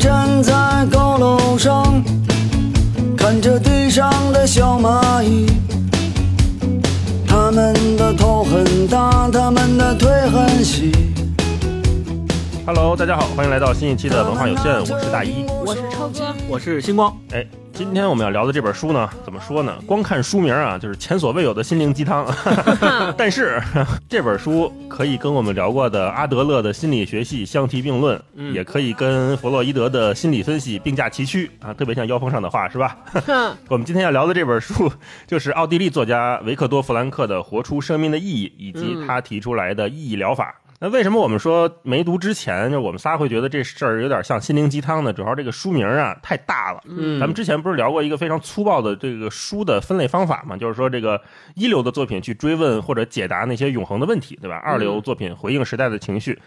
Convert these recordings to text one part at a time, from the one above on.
站在高楼上，看着地上的小蚂蚁。它们的头很大，它们的腿很细。Hello，大家好，欢迎来到新一期的文化有限，我是大一。我是超哥，我是星光，哎，今天我们要聊的这本书呢，怎么说呢？光看书名啊，就是前所未有的心灵鸡汤。但是这本书可以跟我们聊过的阿德勒的心理学系相提并论，嗯也可以跟弗洛伊德的心理分析并驾齐驱啊，特别像腰封上的话，是吧？我们今天要聊的这本书，就是奥地利作家维克多·弗兰克的《活出生命的意义》，以及他提出来的意义疗法。那为什么我们说没读之前，就我们仨会觉得这事儿有点像心灵鸡汤呢？主要这个书名啊太大了。嗯咱们之前不是聊过一个非常粗暴的这个书的分类方法嘛？就是说这个一流的作品去追问或者解答那些永恒的问题，对吧？二流作品回应时代的情绪。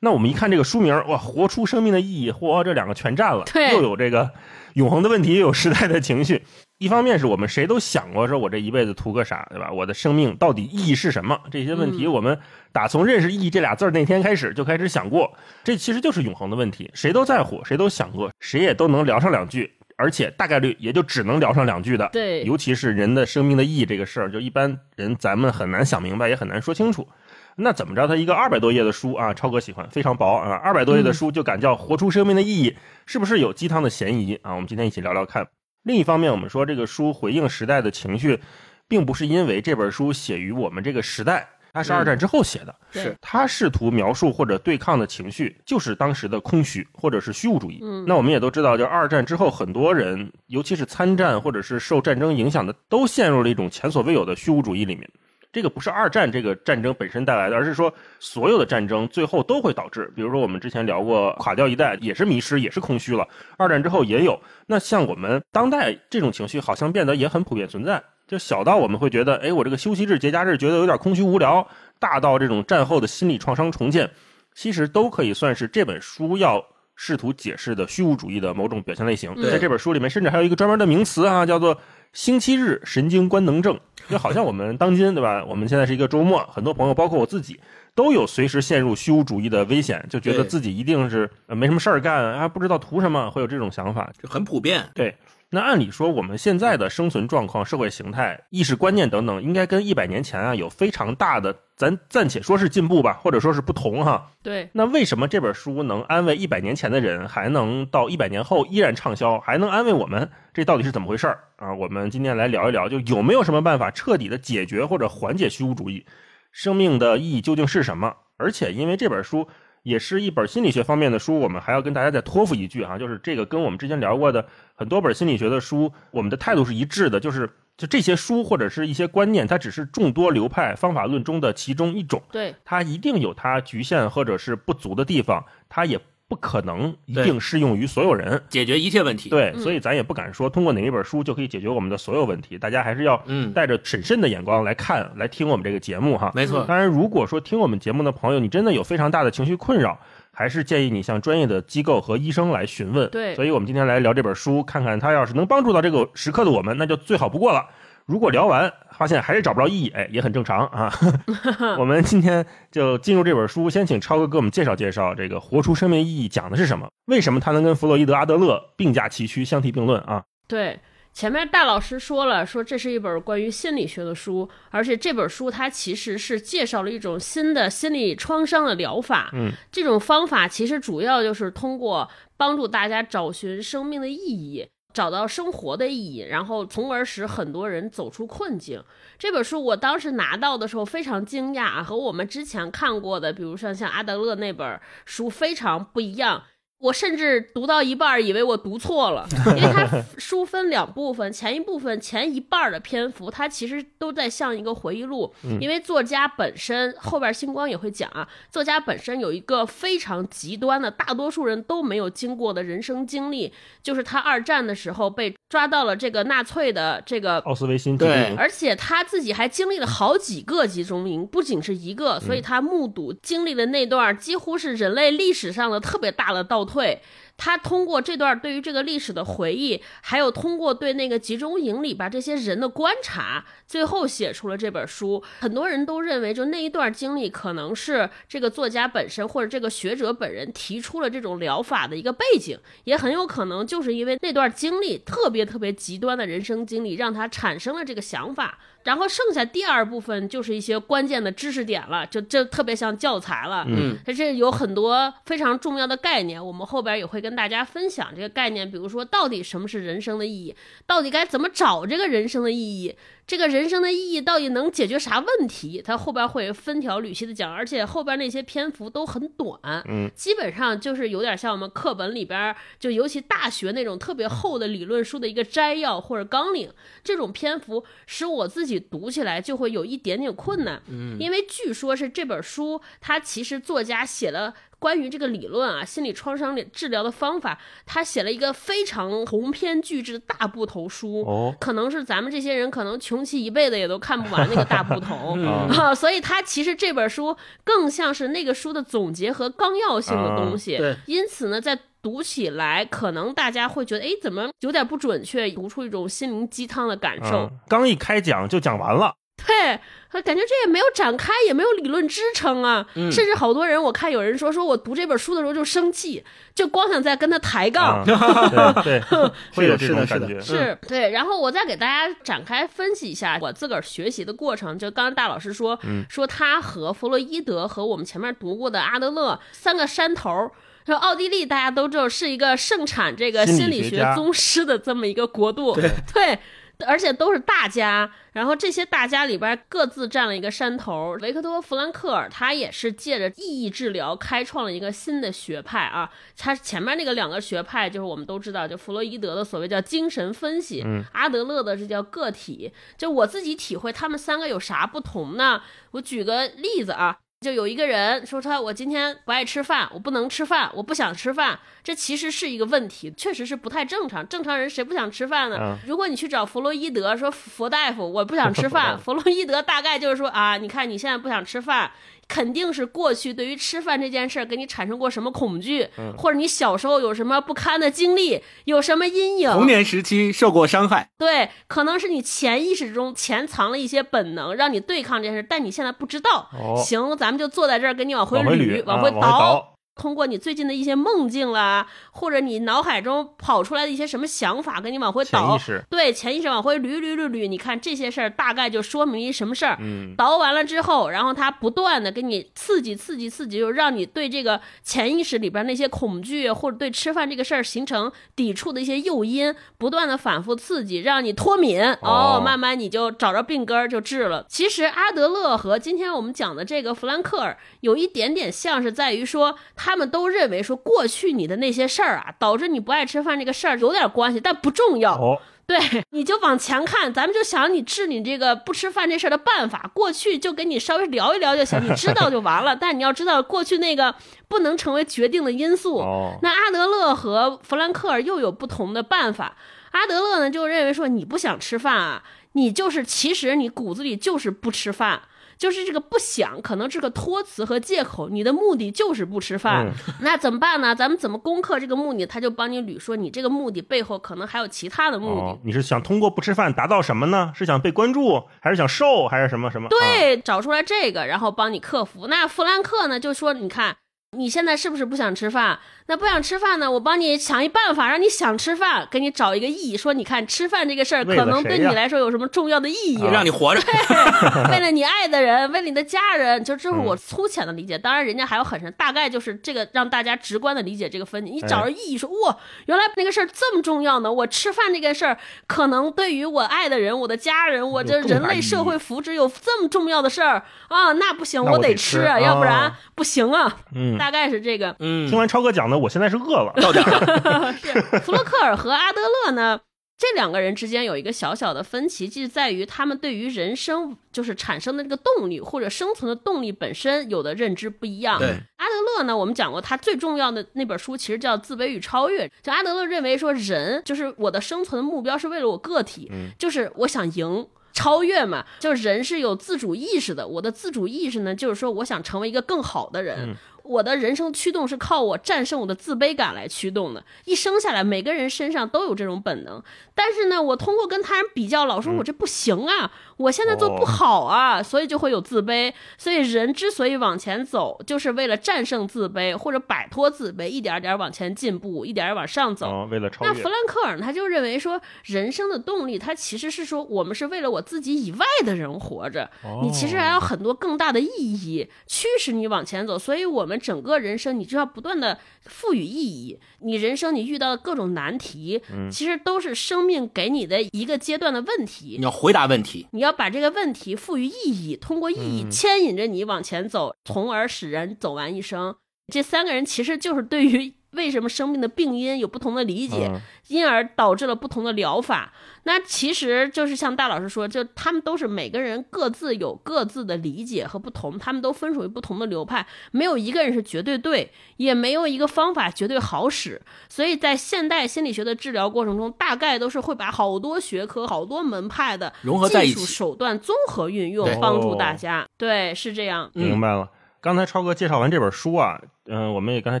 那我们一看这个书名，哇，活出生命的意义，嚯，这两个全占了，又有这个永恒的问题，又有时代的情绪。一方面是我们谁都想过，说我这一辈子图个啥，对吧？我的生命到底意义是什么？这些问题，我们打从认识“意义”这俩字儿那天开始就开始想过，这其实就是永恒的问题，谁都在乎，谁都想过，谁也都能聊上两句，而且大概率也就只能聊上两句的。对尤其是人的生命的意义这个事儿，就一般人咱们很难想明白，也很难说清楚。那怎么着？他一个二百多页的书啊，超哥喜欢，非常薄啊，二百多页的书就敢叫活出生命的意义，是不是有鸡汤的嫌疑啊？我们今天一起聊聊看。另一方面，我们说这个书回应时代的情绪，并不是因为这本书写于我们这个时代，它是二战之后写的，对是他试图描述或者对抗的情绪，就是当时的空虚或者是虚无主义。嗯那我们也都知道，就二战之后，很多人，尤其是参战或者是受战争影响的，都陷入了一种前所未有的虚无主义里面。这个不是二战这个战争本身带来的，而是说所有的战争最后都会导致，比如说我们之前聊过垮掉一代，也是迷失，也是空虚了。二战之后也有。那像我们当代这种情绪，好像变得也很普遍存在。就小到我们会觉得，哎，我这个休息日、节假日觉得有点空虚无聊；大到这种战后的心理创伤重建，其实都可以算是这本书要试图解释的虚无主义的某种表现类型。对在这本书里面，甚至还有一个专门的名词啊，叫做“星期日神经官能症”。就好像我们当今对吧？我们现在是一个周末，很多朋友，包括我自己，都有随时陷入虚无主义的危险，就觉得自己一定是呃没什么事儿干啊，不知道图什么，会有这种想法。这很普遍。对，那按理说，我们现在的生存状况、社会形态、意识观念等等，应该跟一百年前啊有非常大的，咱暂且说是进步吧，或者说是不同哈。对，那为什么这本书能安慰一百年前的人，还能到一百年后依然畅销，还能安慰我们？这到底是怎么回事儿啊？我们今天来聊一聊，就有没有什么办法彻底的解决或者缓解虚无主义？生命的意义究竟是什么？而且因为这本书也是一本心理学方面的书，我们还要跟大家再托付一句啊，就是这个跟我们之前聊过的很多本心理学的书，我们的态度是一致的，就是就这些书或者是一些观念，它只是众多流派方法论中的其中一种。对，它一定有它局限或者是不足的地方，它也不可能一定适用于所有人。解决一切问题。，对，嗯所以咱也不敢说通过哪一本书就可以解决我们的所有问题，大家还是要嗯，带着审慎的眼光来看、来听我们这个节目哈。没错。当然，如果说听我们节目的朋友，你真的有非常大的情绪困扰，还是建议你向专业的机构和医生来询问。对所以我们今天来聊这本书，看看它要是能帮助到这个时刻的我们，那就最好不过了。如果聊完发现还是找不着意义，哎，也很正常啊。我们今天就进入这本书，先请超哥给我们介绍介绍这个《活出生命意义》讲的是什么，为什么它能跟弗洛伊德、阿德勒并驾齐驱、相提并论啊？对。前面大老师说了，说这是一本关于心理学的书，而且这本书它其实是介绍了一种新的心理创伤的疗法。嗯，这种方法其实主要就是通过帮助大家找寻生命的意义，找到生活的意义，然后从而使很多人走出困境。这本书我当时拿到的时候非常惊讶，和我们之前看过的，比如说像阿德勒那本书非常不一样。我甚至读到一半儿以为我读错了，因为它书分两部分，前一部分前一半儿的篇幅，它其实都在像一个回忆录，因为作家本身后边星光也会讲啊，作家本身有一个非常极端的，大多数人都没有经过的人生经历，就是他二战的时候被抓到了这个纳粹的这个奥斯维辛集中对而且他自己还经历了好几个集中营，不仅是一个，所以他目睹经历的那段几乎是人类历史上的特别大的倒退。他通过这段对于这个历史的回忆，还有通过对那个集中营里边这些人的观察，最后写出了这本书。很多人都认为，就那一段经历可能是这个作家本身或者这个学者本人提出了这种疗法的一个背景，也很有可能就是因为那段经历特别特别极端的人生经历，让他产生了这个想法。然后剩下第二部分就是一些关键的知识点了，就这特别像教材了。嗯，它这有很多非常重要的概念，我们后边也会跟大家分享这个概念。比如说，到底什么是人生的意义？到底该怎么找这个人生的意义？这个人生的意义到底能解决啥问题？它后边会分条缕析的讲，而且后边那些篇幅都很短，嗯，基本上就是有点像我们课本里边，就尤其大学那种特别厚的理论书的一个摘要或者纲领，这种篇幅使我自己读起来就会有一点点困难，嗯，因为据说是这本书，它其实作家写了。关于这个理论啊，心理创伤治疗的方法，他写了一个非常鸿篇巨制的大部头书，哦，可能是咱们这些人可能穷其一辈子也都看不完那个大部头 啊，所以他其实这本书更像是那个书的总结和纲要性的东西，对，因此呢，在读起来可能大家会觉得，哎，怎么有点不准确，读出一种心灵鸡汤的感受，嗯刚一开讲就讲完了，对，感觉这也没有展开，也没有理论支撑啊。嗯甚至好多人，我看有人说，说我读这本书的时候就生气，就光想在跟他抬杠。啊对 对，会有这是的是的种感觉，是对，然后我再给大家展开分析一下我自个儿学习的过程。就刚刚大老师说，嗯说他和弗洛伊德和我们前面读过的阿德勒三个山头儿。就奥地利，大家都知道是一个盛产这个心心理学宗师的这么一个国度，对而且都是大家。然后这些大家里边各自占了一个山头。维克多·弗兰克尔他也是借着意义治疗开创了一个新的学派啊。他前面那个两个学派就是我们都知道，就弗洛伊德的所谓叫精神分析，嗯阿德勒的这叫个体。就我自己体会，他们三个有啥不同呢？我举个例子啊。就有一个人说他我今天不爱吃饭，我不能吃饭，我不想吃饭，这其实是一个问题，确实是不太正常。正常人谁不想吃饭呢？嗯如果你去找弗洛伊德说佛大夫我不想吃饭，弗洛伊德大概就是说啊，你看你现在不想吃饭，肯定是过去对于吃饭这件事儿给你产生过什么恐惧，或者你小时候有什么不堪的经历，有什么阴影，童年时期受过伤害，对，可能是你潜意识中潜藏了一些本能，让你对抗这件事，但你现在不知道。哦。行，咱们就坐在这儿，给你往回捋，往回倒通过你最近的一些梦境啦，或者你脑海中跑出来的一些什么想法，给你往回倒潜意。识，对，潜意识往回捋捋捋捋，你看这些事儿大概就说明一什么事儿。嗯，倒完了之后，然后它不断的给你刺激、刺激、刺激，就让你对这个潜意识里边那些恐惧或者对吃饭这个事儿形成抵触的一些诱因，不断的反复刺激，让你脱敏。哦哦，慢慢你就找着病根儿就治了。其实阿德勒和今天我们讲的这个弗兰克尔有一点点像是在于说，他们都认为说过去你的那些事儿啊，导致你不爱吃饭这个事儿有点关系，但不重要。哦，对，你就往前看，咱们就想你治你这个不吃饭这事儿的办法。过去就跟你稍微聊一聊就行，你知道就完了。但你要知道，过去那个不能成为决定的因素。哦，那阿德勒和弗兰克尔又有不同的办法。阿德勒呢，就认为说你不想吃饭啊，你就是其实你骨子里就是不吃饭。就是这个不想，可能是个托词和借口，你的目的就是不吃饭，那怎么办呢？咱们怎么攻克这个目的？他就帮你捋说，你这个目的背后可能还有其他的目的。哦，你是想通过不吃饭达到什么呢？是想被关注，还是想瘦，还是什么什么？啊，对，找出来这个，然后帮你克服。那弗兰克呢，就说你看。你现在是不是不想吃饭？那不想吃饭呢？我帮你想一办法，让你想吃饭，给你找一个意义。说你看吃饭这个事儿，可能对你来说有什么重要的意义？啊让你活着。为了你爱的人，为了你的家人，就这是嗯我粗浅的理解。当然，人家还有很深，大概就是这个让大家直观的理解这个分析。你找着意义，说哇，原来那个事儿这么重要呢。我吃饭这个事儿，可能对于我爱的人、我的家人、我这人类社会福祉有这么重要的事儿啊，那不行，我得吃啊，要不然啊不行啊。嗯，大概是这个。嗯听，完超哥讲的，我现在是饿了。到点儿了。是弗洛克尔和阿德勒呢，这两个人之间有一个小小的分歧，就是在于他们对于人生就是产生的这个动力或者生存的动力本身有的认知不一样。对，阿德勒呢，我们讲过，他最重要的那本书其实叫《自卑与超越》。就阿德勒认为说，人就是我的生存目标是为了我个体，就是我想赢。超越嘛，就是人是有自主意识的。我的自主意识呢，就是说我想成为一个更好的人。我的人生驱动是靠我战胜我的自卑感来驱动的。一生下来，每个人身上都有这种本能。但是呢，我通过跟他人比较，老说我这不行啊，我现在做不好啊，所以就会有自卑。所以人之所以往前走，就是为了战胜自卑或者摆脱自卑，一点点往前进步，一点点往上走。哦，为了超越。那弗兰克尔他就认为说，人生的动力，他其实是说，我们是为了我自己以外的人活着。你其实还有很多更大的意义驱使你往前走。所以，我们整个人生，你就要不断的赋予意义。你人生你遇到的各种难题，其实都是生命给你的一个阶段的问题。你要回答问题，你要把这个问题赋予意义，通过意义牵引着你往前走，从而使人走完一生。这三个人其实就是对于。为什么生病的病因有不同的理解，因而导致了不同的疗法？那其实就是像大老师说，就他们都是每个人各自有各自的理解和不同，他们都分属于不同的流派，没有一个人是绝对对，也没有一个方法绝对好使。所以在现代心理学的治疗过程中，大概都是会把好多学科、好多门派的融合在一起，手段综合运用，帮助大家。对，是这样。明白了。刚才超哥介绍完这本书啊，嗯，我们也刚才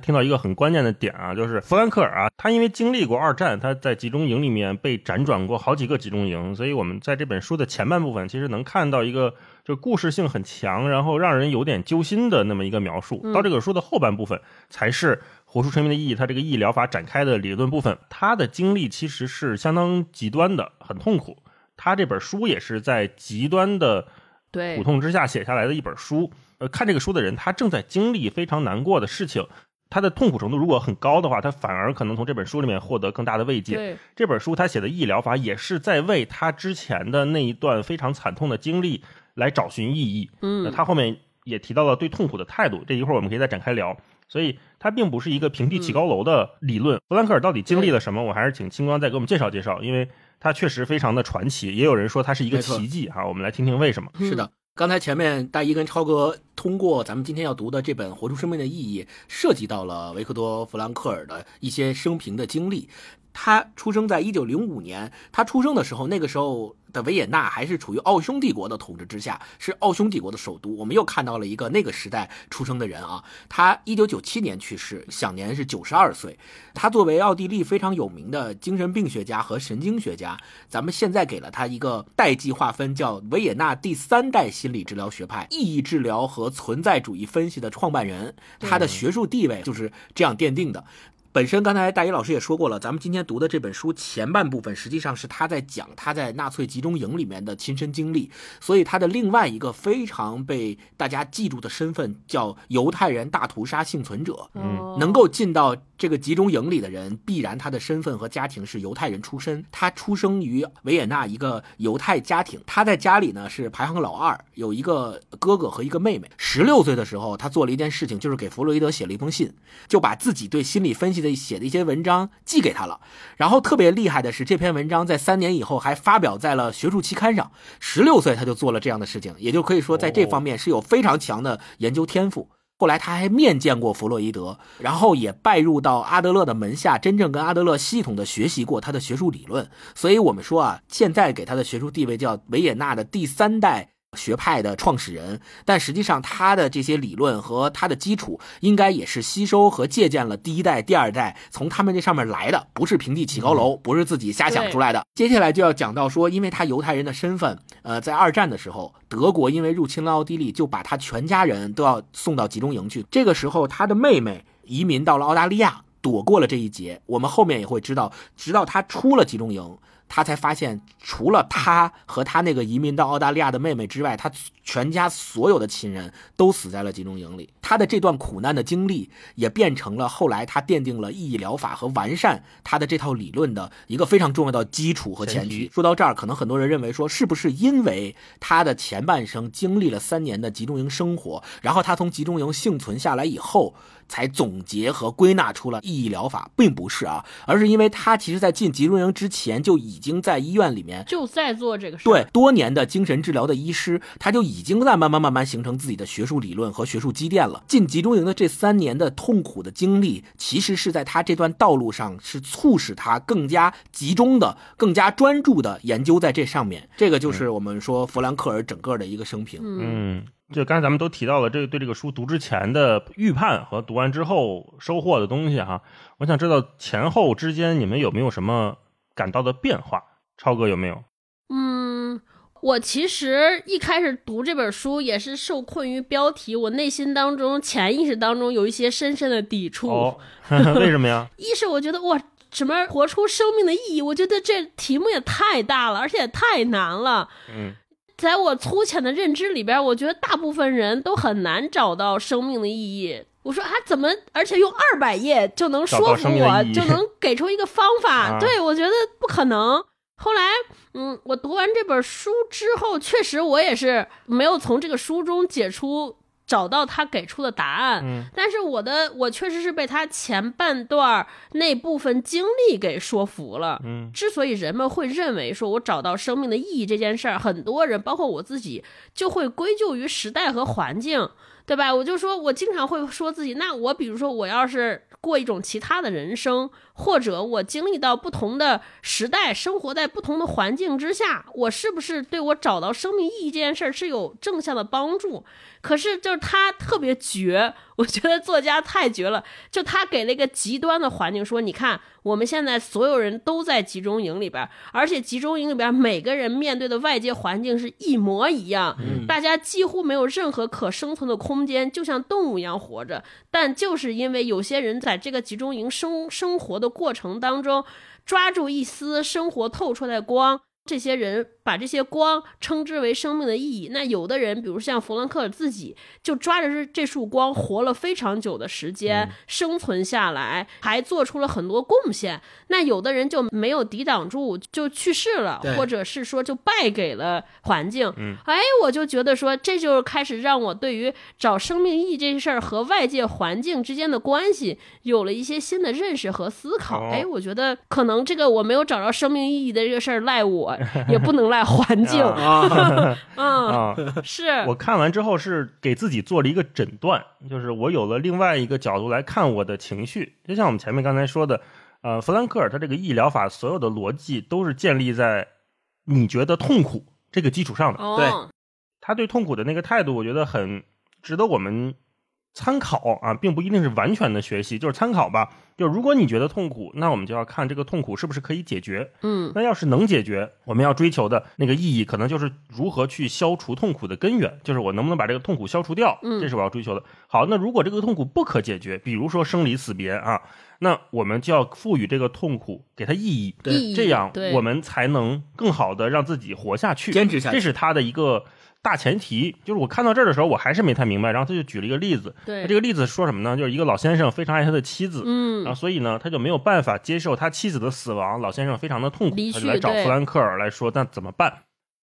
听到一个很关键的点啊，就是弗兰克尔啊，他因为经历过二战，他在集中营里面被辗转过好几个集中营，所以我们在这本书的前半部分其实能看到一个就故事性很强，然后让人有点揪心的那么一个描述。到这个书的后半部分才是活出生命的意义，他这个意义疗法展开的理论部分。他的经历其实是相当极端的，很痛苦。他这本书也是在极端的苦痛之下写下来的一本书。呃，看这个书的人，他正在经历非常难过的事情，他的痛苦程度如果很高的话，他反而可能从这本书里面获得更大的慰藉。这本书他写的意义疗法，也是在为他之前的那一段非常惨痛的经历来找寻意义。嗯，他后面也提到了对痛苦的态度，这一会儿我们可以再展开聊。所以，它并不是一个平地起高楼的理论。弗兰克尔到底经历了什么？我还是请清光再给我们介绍介绍，因为他确实非常的传奇。也有人说他是一个奇迹哈，我们来听听为什么。是的。刚才前面大一跟超哥通过咱们今天要读的这本《活出生命的意义》，涉及到了维克多·弗兰克尔的一些生平的经历。他出生在一九零五年，他出生的时候，那个时候的维也纳还是处于奥匈帝国的统治之下，是奥匈帝国的首都。我们又看到了一个那个时代出生的人啊，他一九九七年去世，享年是九十二岁。他作为奥地利非常有名的精神病学家和神经学家，咱们现在给了他一个代际划分，叫维也纳第三代心理治疗学派——意义治疗和存在主义分析的创办人。他的学术地位就是这样奠定的。本身刚才大一老师也说过了，咱们今天读的这本书前半部分实际上是他在讲他在纳粹集中营里面的亲身经历，所以他的另外一个非常被大家记住的身份叫犹太人大屠杀幸存者。嗯，能够进到这个集中营里的人，必然他的身份和家庭是犹太人出身。他出生于维也纳一个犹太家庭，他在家里呢是排行老二，有一个哥哥和一个妹妹。十六岁的时候，他做了一件事情，就是给弗洛伊德写了一封信，就把自己对心理分析的。写的一些文章寄给他了，然后特别厉害的是，这篇文章在三年以后还发表在了学术期刊上。十六岁他就做了这样的事情，也就可以说在这方面是有非常强的研究天赋。后来他还面见过弗洛伊德，然后也拜入到阿德勒的门下，真正跟阿德勒系统的学习过他的学术理论。所以我们说啊，现在给他的学术地位叫维也纳的第三代。学派的创始人，但实际上他的这些理论和他的基础，应该也是吸收和借鉴了第一代、第二代从他们这上面来的，不是平地起高楼，不是自己瞎想出来的。接下来就要讲到说，因为他犹太人的身份，呃，在二战的时候，德国因为入侵了奥地利，就把他全家人都要送到集中营去。这个时候，他的妹妹移民到了澳大利亚，躲过了这一劫。我们后面也会知道，直到他出了集中营。他才发现，除了他和他那个移民到澳大利亚的妹妹之外，他全家所有的亲人都死在了集中营里。他的这段苦难的经历，也变成了后来他奠定了意义疗法和完善他的这套理论的一个非常重要的基础和前提。说到这儿，可能很多人认为说，是不是因为他的前半生经历了三年的集中营生活，然后他从集中营幸存下来以后？才总结和归纳出了意义疗法，并不是啊，而是因为他其实在进集中营之前就已已经在医院里面。就在做这个事儿。对，多年的精神治疗的医师，他就已经在慢慢慢慢形成自己的学术理论和学术积淀了。进集中营的这三年的痛苦的经历，其实是在他这段道路上是促使他更加集中的、更加专注的研究在这上面。这个就是我们说弗兰克尔整个的一个生平。嗯，嗯，就刚才咱们都提到了这个对这个书读之前的预判和读完之后收获的东西哈，我想知道前后之间你们有没有什么感到的变化？超哥有没有？嗯，我其实一开始读这本书也是受困于标题，我内心当中潜意识当中有一些深深的抵触。哦，为什么呀？一是我觉得哇，什么活出生命的意义，我觉得这题目也太大了，而且也太难了。嗯，在我粗浅的认知里边，我觉得大部分人都很难找到生命的意义。我说啊，怎么，而且用二百页就能说服我，就能 给出一个方法？啊对我觉得不可能。后来，嗯，我读完这本书之后，确实我也是没有从这个书中解出找到他给出的答案。嗯但是我的我确实是被他前半段那部分经历给说服了。嗯之所以人们会认为说我找到生命的意义这件事儿，很多人包括我自己就会归咎于时代和环境，对吧？我就说我经常会说自己，那我比如说我要是过一种其他的人生，或者我经历到不同的时代，生活在不同的环境之下，我是不是对我找到生命意义这件事儿是有正向的帮助？可是就是他特别绝，我觉得作家太绝了。就他给了一个极端的环境，说你看我们现在所有人都在集中营里边，而且集中营里边每个人面对的外界环境是一模一样，嗯大家几乎没有任何可生存的空间，就像动物一样活着。但就是因为有些人在这个集中营生生活的过程当中，抓住一丝生活透出来的光。这些人把这些光称之为生命的意义。那有的人，比如像弗兰克尔自己，就抓着这这束光活了非常久的时间，生存下来，还做出了很多贡献。那有的人就没有抵挡住，就去世了，或者是说就败给了环境。嗯，哎，我就觉得说，这就是开始让我对于找生命意义这事儿和外界环境之间的关系有了一些新的认识和思考。哦哎，我觉得可能这个我没有找着生命意义的这个事儿赖我，也不能赖 环境。啊，嗯，啊，是我看完之后是给自己做了一个诊断，就是我有了另外一个角度来看我的情绪。就像我们前面刚才说的，呃，弗兰克尔他这个医疗法所有的逻辑都是建立在你觉得痛苦这个基础上的。哦，他对痛苦的那个态度，我觉得很值得我们参考啊，并不一定是完全的学习，就是参考吧。就如果你觉得痛苦，那我们就要看这个痛苦是不是可以解决。嗯那要是能解决，我们要追求的那个意义，可能就是如何去消除痛苦的根源，就是我能不能把这个痛苦消除掉，嗯这是我要追求的。好，那如果这个痛苦不可解决，比如说生离死别啊，那我们就要赋予这个痛苦给它意义，对意义这样我们才能更好的让自己活下去，坚持下去这是他的一个大前提。就是我看到这儿的时候，我还是没太明白，然后他就举了一个例子，对那这个例子说什么呢？就是一个老先生非常爱他的妻子，嗯然后所以呢，他就没有办法接受他妻子的死亡，老先生非常的痛苦，他就来找弗兰克尔来说，那怎么办？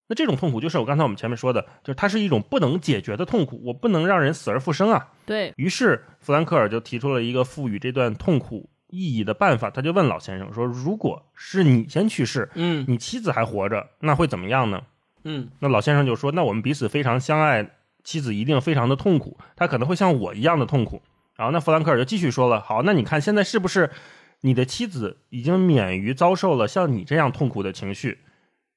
那这种痛苦就是我刚才我们前面说的，就是它是一种不能解决的痛苦，我不能让人死而复生啊。对，于是弗兰克尔就提出了一个赋予这段痛苦意义的办法，他就问老先生说：“如果是你先去世，嗯你妻子还活着，那会怎么样呢？”嗯那老先生就说：“那我们彼此非常相爱，妻子一定非常的痛苦，她可能会像我一样的痛苦。”然后那弗兰克尔就继续说了：“好，那你看现在是不是你的妻子已经免于遭受了像你这样痛苦的情绪？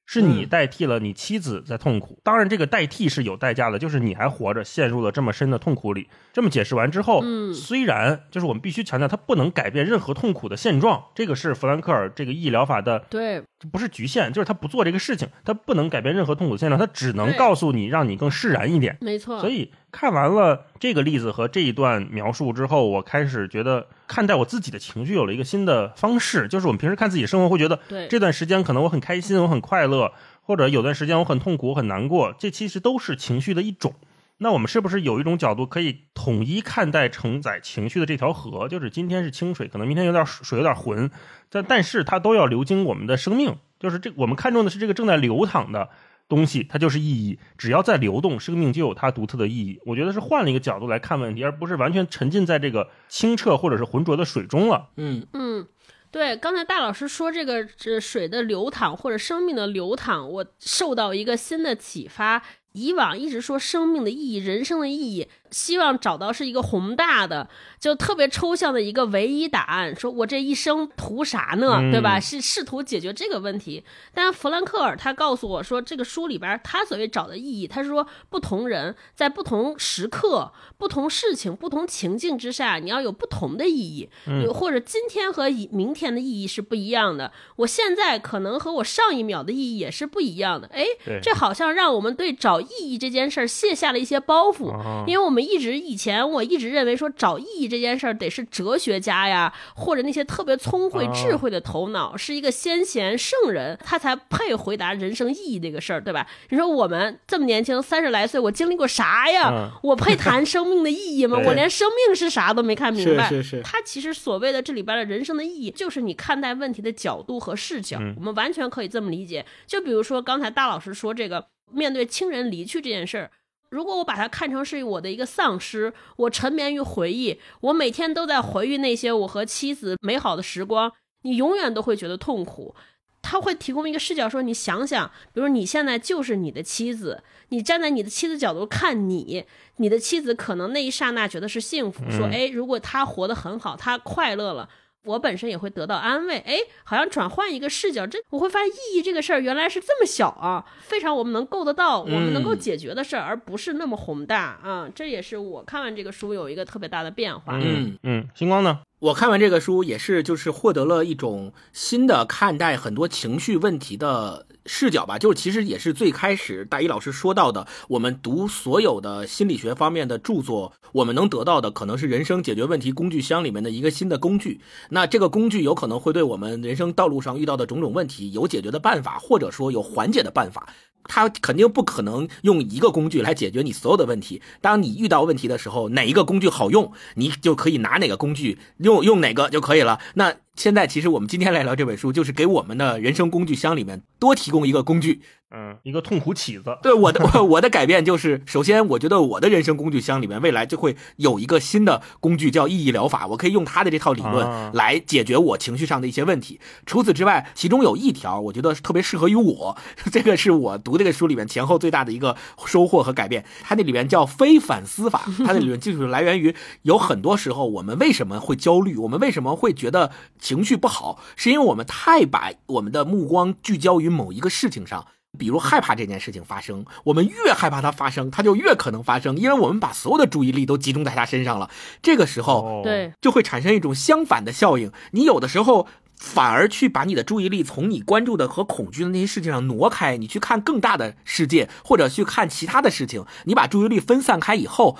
是你嗯代替了你妻子在痛苦。当然，这个代替是有代价的，就是你还活着，陷入了这么深的痛苦里。这么解释完之后，嗯虽然就是我们必须强调，它不能改变任何痛苦的现状，这个是弗兰克尔这个医疗法的对，不是局限，就是他不做这个事情，他不能改变任何痛苦的现状，他只能告诉你，让你更释然一点。没错。所以看完了这个例子和这一段描述之后，我开始觉得看待我自己的情绪有了一个新的方式，就是我们平时看自己生活会觉得对这段时间可能我很开心，我很快乐，或者有段时间我很痛苦，我很难过，这其实都是情绪的一种。那我们是不是有一种角度可以统一看待承载情绪的这条河？就是今天是清水，可能明天有点水有点浑，但但是它都要流经我们的生命。就是这我们看重的是这个正在流淌的东西，它就是意义。只要在流动，生命就有它独特的意义。我觉得是换了一个角度来看问题，而不是完全沉浸在这个清澈或者是浑浊的水中了。嗯嗯，对，刚才大老师说这个这水的流淌或者生命的流淌，我受到一个新的启发。以往一直说生命的意义、人生的意义，希望找到是一个宏大的、就特别抽象的一个唯一答案。说我这一生图啥呢？嗯对吧？是试图解决这个问题。但弗兰克尔他告诉我说，这个书里边他所谓找的意义，他是说不同人在不同时刻、不同事情、不同情境之下，你要有不同的意义，有或者今天和明天的意义是不一样的。我现在可能和我上一秒的意义也是不一样的。哎，这好像让我们对找意义这件事儿卸下了一些包袱，哦因为我们一直以前我一直认为说找意义这件事儿得是哲学家呀，或者那些特别聪慧哦智慧的头脑，是一个先贤圣人，他才配回答人生意义这个事儿，对吧？你说我们这么年轻，三十来岁，我经历过啥呀？嗯我配谈生命的意义吗？我连生命是啥都没看明白。是是是他其实所谓的这里边的人生的意义，就是你看待问题的角度和视角。嗯我们完全可以这么理解。就比如说刚才大老师说这个，面对亲人离去这件事儿。如果我把它看成是我的一个丧失，我沉湎于回忆，我每天都在回忆那些我和妻子美好的时光，你永远都会觉得痛苦。他会提供一个视角，说你想想，比如你现在就是你的妻子，你站在你的妻子角度看你，你的妻子可能那一刹那觉得是幸福，说嗯哎，如果她活得很好，她快乐了。我本身也会得到安慰，哎，好像转换一个视角，这我会发现意义这个事儿原来是这么小啊，非常我们能够得到，我们能够嗯解决的事儿，而不是那么宏大啊。这也是我看完这个书有一个特别大的变化。嗯嗯，星光呢？我看完这个书也是，就是获得了一种新的看待很多情绪问题的视角吧。就是其实也是最开始大一老师说到的，我们读所有的心理学方面的著作，我们能得到的可能是人生解决问题工具箱里面的一个新的工具。那这个工具有可能会对我们人生道路上遇到的种种问题有解决的办法，或者说有缓解的办法。它肯定不可能用一个工具来解决你所有的问题。当你遇到问题的时候，哪一个工具好用，你就可以拿哪个工具，用用哪个就可以了。那现在其实我们今天来聊这本书，就是给我们的人生工具箱里面多提供一个工具。嗯，一个痛苦起子。对我的我我的改变就是，首先我觉得我的人生工具箱里面未来就会有一个新的工具叫意义疗法，我可以用它的这套理啊论来解决我情绪上的一些问题。除此之外，其中有一条我觉得特别适合于我，这个是我读这个书里面前后最大的一个收获和改变。它那里面叫非反思法，它的理论就是来源于有很多时候我们为什么会焦虑，我们为什么会觉得情绪不好，是因为我们太把我们的目光聚焦于某一个事情上。比如害怕这件事情发生，我们越害怕它发生，它就越可能发生，因为我们把所有的注意力都集中在它身上了。这个时候，哦，对，就会产生一种相反的效应。你有的时候反而去把你的注意力从你关注的和恐惧的那些事情上挪开，你去看更大的世界，或者去看其他的事情。你把注意力分散开以后。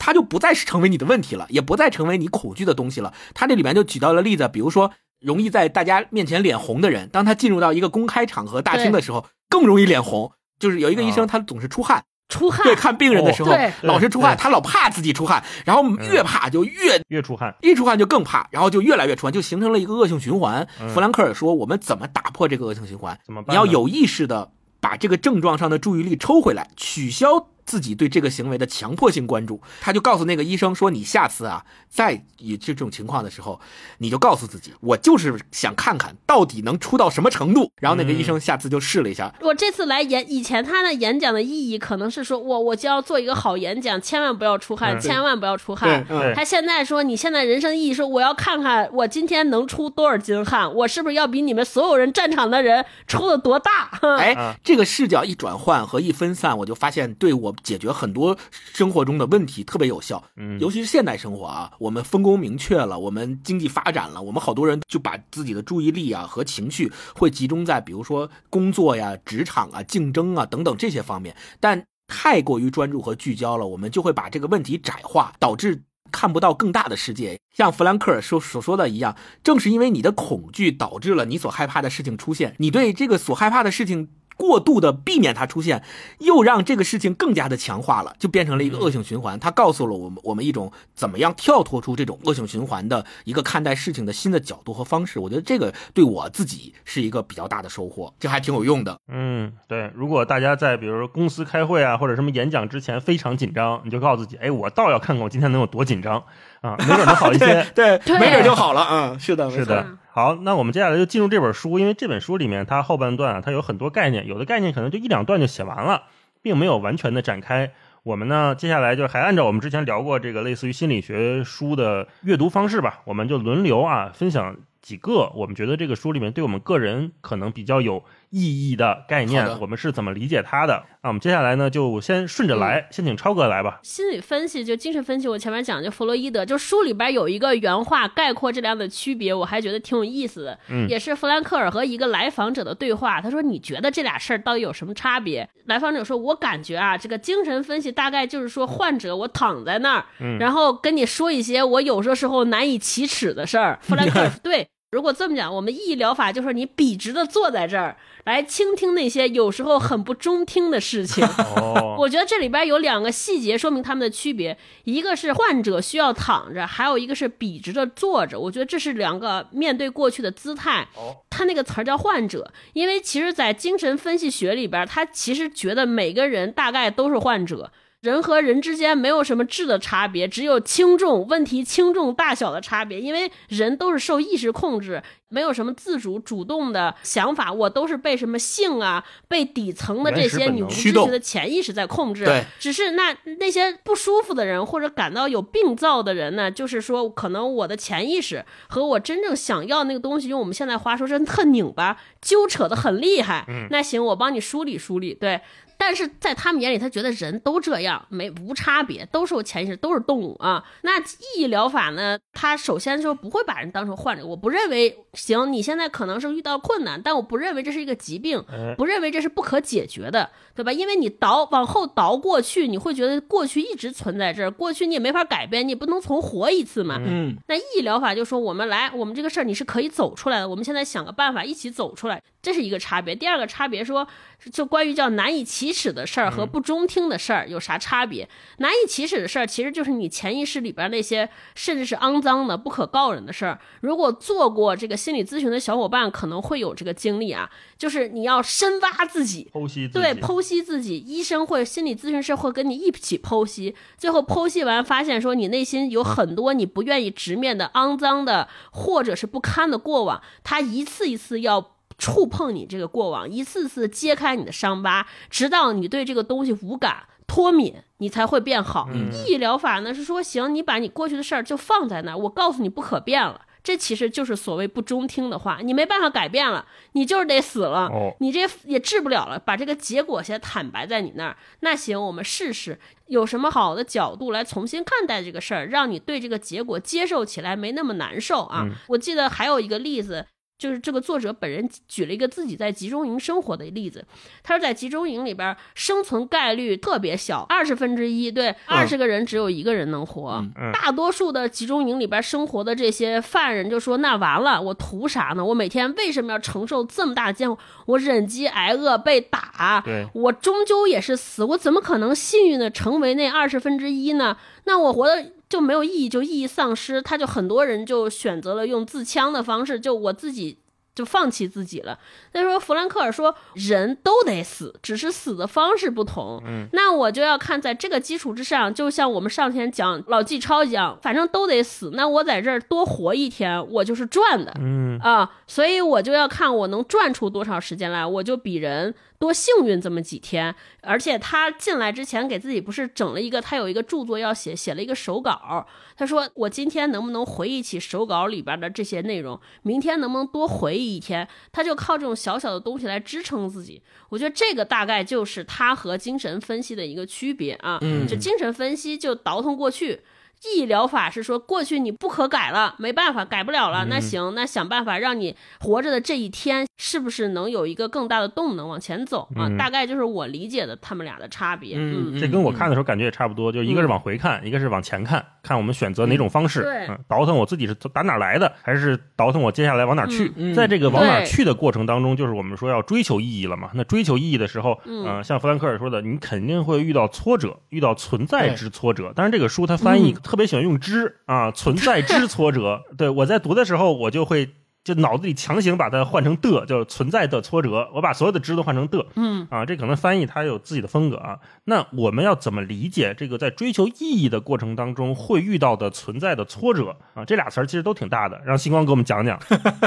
它就不再是成为你的问题了，也不再成为你恐惧的东西了。它这里面就举到了例子，比如说容易在大家面前脸红的人，当他进入到一个公开场合大厅的时候，更容易脸红。就是有一个医生，啊他总是出汗，出汗，对，看病人的时候、老是出汗，他老怕自己出汗，然后越怕就越越出汗。一出汗就更怕，然后就越来越出汗，就形成了一个恶性循环。嗯弗兰克尔说，我们怎么打破这个恶性循环？怎么办？你要有意识的把这个症状上的注意力抽回来，取消自己对这个行为的强迫性关注。他就告诉那个医生说：“你下次啊，再有这种情况的时候，你就告诉自己，我就是想看看到底能出到什么程度。”然后那个医生下次就试了一下，我这次来演，以前他的演讲的意义可能是说，我我就要做一个好演讲，千万不要出汗，嗯千万不要出汗。嗯他现在说，你现在人生意义说，我要看看我今天能出多少斤汗，我是不是要比你们所有人战场的人出的多大？哎啊，这个视角一转换和一分散，我就发现对我解决很多生活中的问题特别有效。嗯尤其是现代生活啊，我们分工明确了，我们经济发展了，我们好多人就把自己的注意力啊和情绪会集中在比如说工作呀、职场啊、竞争啊等等这些方面，但太过于专注和聚焦了，我们就会把这个问题窄化，导致。看不到更大的世界，像弗兰克尔说所说的一样，正是因为你的恐惧导致了你所害怕的事情出现，你对这个所害怕的事情过度的避免它出现，又让这个事情更加的强化了，就变成了一个恶性循环。它告诉了我们我们一种怎么样跳脱出这种恶性循环的一个看待事情的新的角度和方式。我觉得这个对我自己是一个比较大的收获，这还挺有用的。嗯，对。如果大家在比如说公司开会啊，或者什么演讲之前非常紧张，你就告诉自己，哎，我倒要看看我今天能有多紧张啊，没准能好一 些。对，对没准就好了啊、嗯！是的，是的，好，那我们接下来就进入这本书，因为这本书里面它后半段啊，它有很多概念，有的概念可能就一两段就写完了，并没有完全的展开。我们呢，接下来就还按照我们之前聊过这个类似于心理学书的阅读方式吧，我们就轮流啊分享几个我们觉得这个书里面对我们个人可能比较有意义的概念，我们是怎么理解它的。那我们接下来呢，就先顺着来，先请超哥来吧。心理分析就精神分析，我前面讲就弗洛伊德，就书里边有一个原话概括这两的区别，我还觉得挺有意思的。嗯也是弗兰克尔和一个来访者的对话。他说：“你觉得这俩事儿到底有什么差别？”来访者说：“我感觉啊，这个精神分析大概就是说，患者我躺在那儿，嗯然后跟你说一些我有的时候难以启齿的事儿。” 弗兰克尔：“对。”如果这么讲，我们意义疗法就是你笔直的坐在这儿，来倾听那些有时候很不中听的事情。哦，我觉得这里边有两个细节说明他们的区别，一个是患者需要躺着，还有一个是笔直的坐着。我觉得这是两个面对过去的姿态。哦他那个词儿叫患者，因为其实，在精神分析学里边，他其实觉得每个人大概都是患者。人和人之间没有什么质的差别，只有轻重问题轻重大小的差别。因为人都是受意识控制，没有什么自主主动的想法，我都是被什么性啊、被底层的这些你无知驱动觉的潜意识在控制。对，只是那那些不舒服的人或者感到有病灶的人呢，就是说，可能我的潜意识和我真正想要那个东西，用我们现在话说，真特拧巴，纠扯的很厉害。那行，我帮你梳理梳理。对。但是在他们眼里，他觉得人都这样，没无差别，都是有潜意识，都是动物啊。那意义疗法呢？他首先说不会把人当成患者，我不认为行。你现在可能是遇到困难，但我不认为这是一个疾病，哎不认为这是不可解决的，对吧？因为你倒往后倒过去，你会觉得过去一直存在这儿，过去你也没法改变，你不能重活一次嘛。嗯，那意义疗法就说我们来，我们这个事儿你是可以走出来的，我们现在想个办法一起走出来，这是一个差别。第二个差别说，就关于叫难以启齿的事儿和不中听的事儿有啥差别？难以启齿的事儿其实就是你潜意识里边那些甚至是肮脏的、不可告人的事儿。如果做过这个心理咨询的小伙伴可能会有这个经历啊，就是你要深挖自己，剖析自己，对，剖析自己，医生会、心理咨询师会跟你一起剖析，最后剖析完发现说你内心有很多你不愿意直面的肮脏的或者是不堪的过往，他一次一次要。触碰你这个过往，一次次揭开你的伤疤，直到你对这个东西无感、脱敏，你才会变好。意义疗法呢是说，行，你把你过去的事儿就放在那儿，我告诉你不可变了。这其实就是所谓不中听的话，你没办法改变了，你就是得死了，哦你这也治不了了，把这个结果先坦白在你那儿。那行，我们试试有什么好的角度来重新看待这个事儿，让你对这个结果接受起来没那么难受啊。我记得还有一个例子。就是这个作者本人举了一个自己在集中营生活的例子，他说在集中营里边生存概率特别小，二十分之一，对，二十个人只有一个人能活。嗯大多数的集中营里边生活的这些犯人就说：“那完了，我图啥呢？我每天为什么要承受这么大的煎熬？我忍饥挨饿，被打，我终究也是死，我怎么可能幸运的成为那二十分之一呢？那我活的就没有意义，就意义丧失。他就很多人就选择了用自枪的方式，就我自己就放弃自己了。那时候弗兰克尔说，人都得死，只是死的方式不同。嗯，那我就要看在这个基础之上，就像我们上天讲老纪超一样，反正都得死，那我在这儿多活一天，我就是赚的。嗯，啊，所以我就要看我能赚出多少时间来，我就比人多幸运这么几天。而且他进来之前给自己不是整了一个，他有一个著作要写，写了一个手稿。他说我今天能不能回忆起手稿里边的这些内容，明天能不能多回忆一天？他就靠这种小小的东西来支撑自己。我觉得这个大概就是他和精神分析的一个区别啊。嗯就精神分析就倒腾过去。意义疗法是说，过去你不可改了，没办法，改不了了。那行，那想办法让你活着的这一天，是不是能有一个更大的动能往前走啊？大概就是我理解的他们俩的差别。嗯嗯，这跟我看的时候感觉也差不多，就一个是往回看，一个是往前看，看我们选择哪种方式。对嗯，倒腾我自己是打哪儿来的，还是倒腾我接下来往哪儿去？在这个往哪儿去的过程当中，就是我们说要追求意义了嘛。那追求意义的时候，嗯呃像弗兰克尔说的，你肯定会遇到挫折，遇到存在之挫折。但是，这个书它翻译特别喜欢用之啊，存在之挫折。对我在读的时候，我就会。就脑子里强行把它换成的，就是存在的挫折。我把所有的知都换成的，嗯啊，这可能翻译它有自己的风格啊。那我们要怎么理解这个在追求意义的过程当中会遇到的存在的挫折啊？这俩词儿其实都挺大的，让星光给我们讲讲。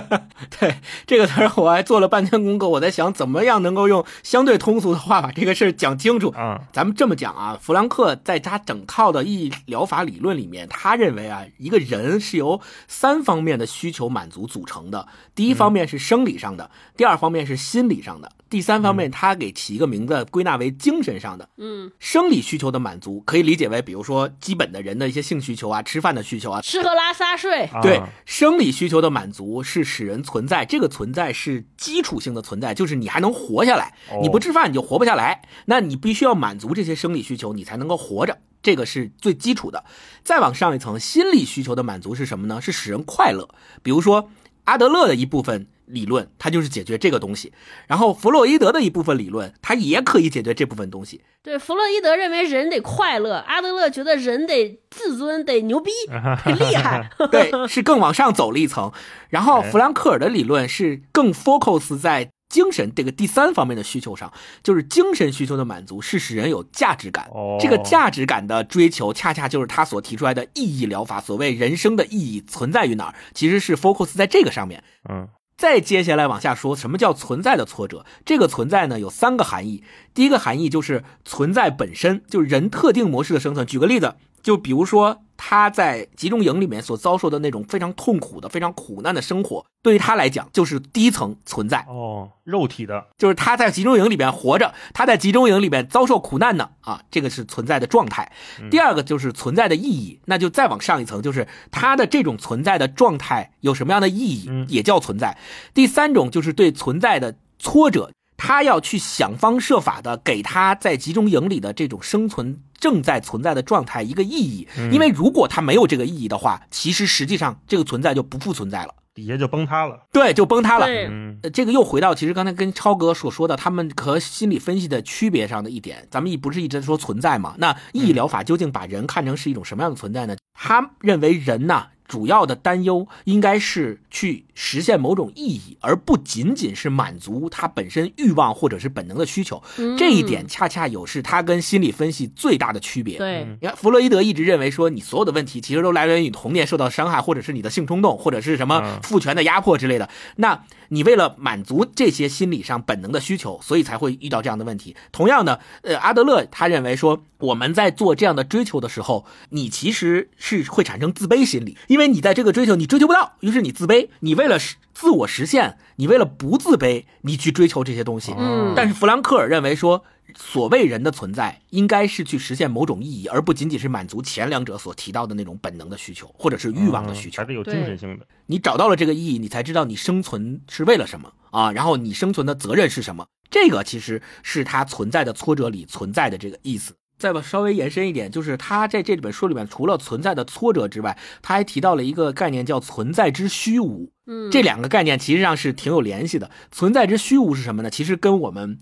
对这个词儿，我还做了半天功课，我在想怎么样能够用相对通俗的话把这个事儿讲清楚。啊，咱们这么讲啊，弗兰克在他整套的意义疗法理论里面，他认为啊，一个人是由三方面的需求满足组成的。第一方面是生理上的，第二方面是心理上的，第三方面他给起一个名字归纳为精神上的。嗯，生理需求的满足可以理解为，比如说基本的人的一些性需求啊、吃饭的需求啊，吃喝拉撒睡，啊对，生理需求的满足是使人存在，这个存在是基础性的存在，就是你还能活下来哦。你不吃饭你就活不下来，那你必须要满足这些生理需求，你才能够活着。这个是最基础的。再往上一层，心理需求的满足是什么呢？是使人快乐。比如说阿德勒的一部分理论，它就是解决这个东西；然后弗洛伊德的一部分理论，它也可以解决这部分东西。对，弗洛伊德认为人得快乐，阿德勒觉得人得自尊，得牛逼，得厉害。对，是更往上走了一层。然后哎弗兰克尔的理论是更 focus 在精神这个第三方面的需求上，就是精神需求的满足是使人有价值感。哦这个价值感的追求，恰恰就是他所提出来的意义疗法。所谓人生的意义存在于哪儿，其实是 focus 在这个上面。嗯再接下来往下说，什么叫存在的挫折？这个存在呢有三个含义。第一个含义就是存在本身，就是人特定模式的生存。举个例子，就比如说他在集中营里面所遭受的那种非常痛苦的、非常苦难的生活，对于他来讲就是第一层存在。哦，肉体的就是他在集中营里边活着，他在集中营里边遭受苦难呢啊，这个是存在的状态。第二个就是存在的意义，那就再往上一层，就是他的这种存在的状态有什么样的意义嗯，也叫存在。第三种就是对存在的挫折，他要去想方设法的给他在集中营里的这种生存正在存在的状态一个意义，因为如果它没有这个意义的话，其实实际上这个存在就不复存在了，底下就崩塌了。对，就崩塌了。对，嗯呃，这个又回到其实刚才跟超哥所说的，他们和心理分析的区别上的一点，咱们一不是一直在说存在嘛？那意义疗法究竟把人看成是一种什么样的存在呢？他认为人呐、主要的担忧应该是去实现某种意义，而不仅仅是满足他本身欲望或者是本能的需求。这一点恰恰有是他跟心理分析最大的区别。对，你看，弗洛伊德一直认为说，你所有的问题其实都来源于你童年受到伤害，或者是你的性冲动，或者是什么嗯父权的压迫之类的。那你为了满足这些心理上本能的需求，所以才会遇到这样的问题。同样的，呃，阿德勒他认为说，我们在做这样的追求的时候，你其实是会产生自卑心理，因为你在这个追求你追求不到，于是你自卑。你为了实自我实现，你为了不自卑，你去追求这些东西。嗯但是弗兰克尔认为说，所谓人的存在，应该是去实现某种意义，而不仅仅是满足前两者所提到的那种本能的需求，或者是欲望的需求还。是有精神性的。你找到了这个意义，你才知道你生存是为了什么啊，然后你生存的责任是什么。这个其实是他存在的挫折里存在的这个意思。再把稍微延伸一点，就是他在这本书里面，除了存在的挫折之外，他还提到了一个概念叫存在之虚无。嗯，这两个概念其实上是挺有联系的。存在之虚无是什么呢？其实跟我们，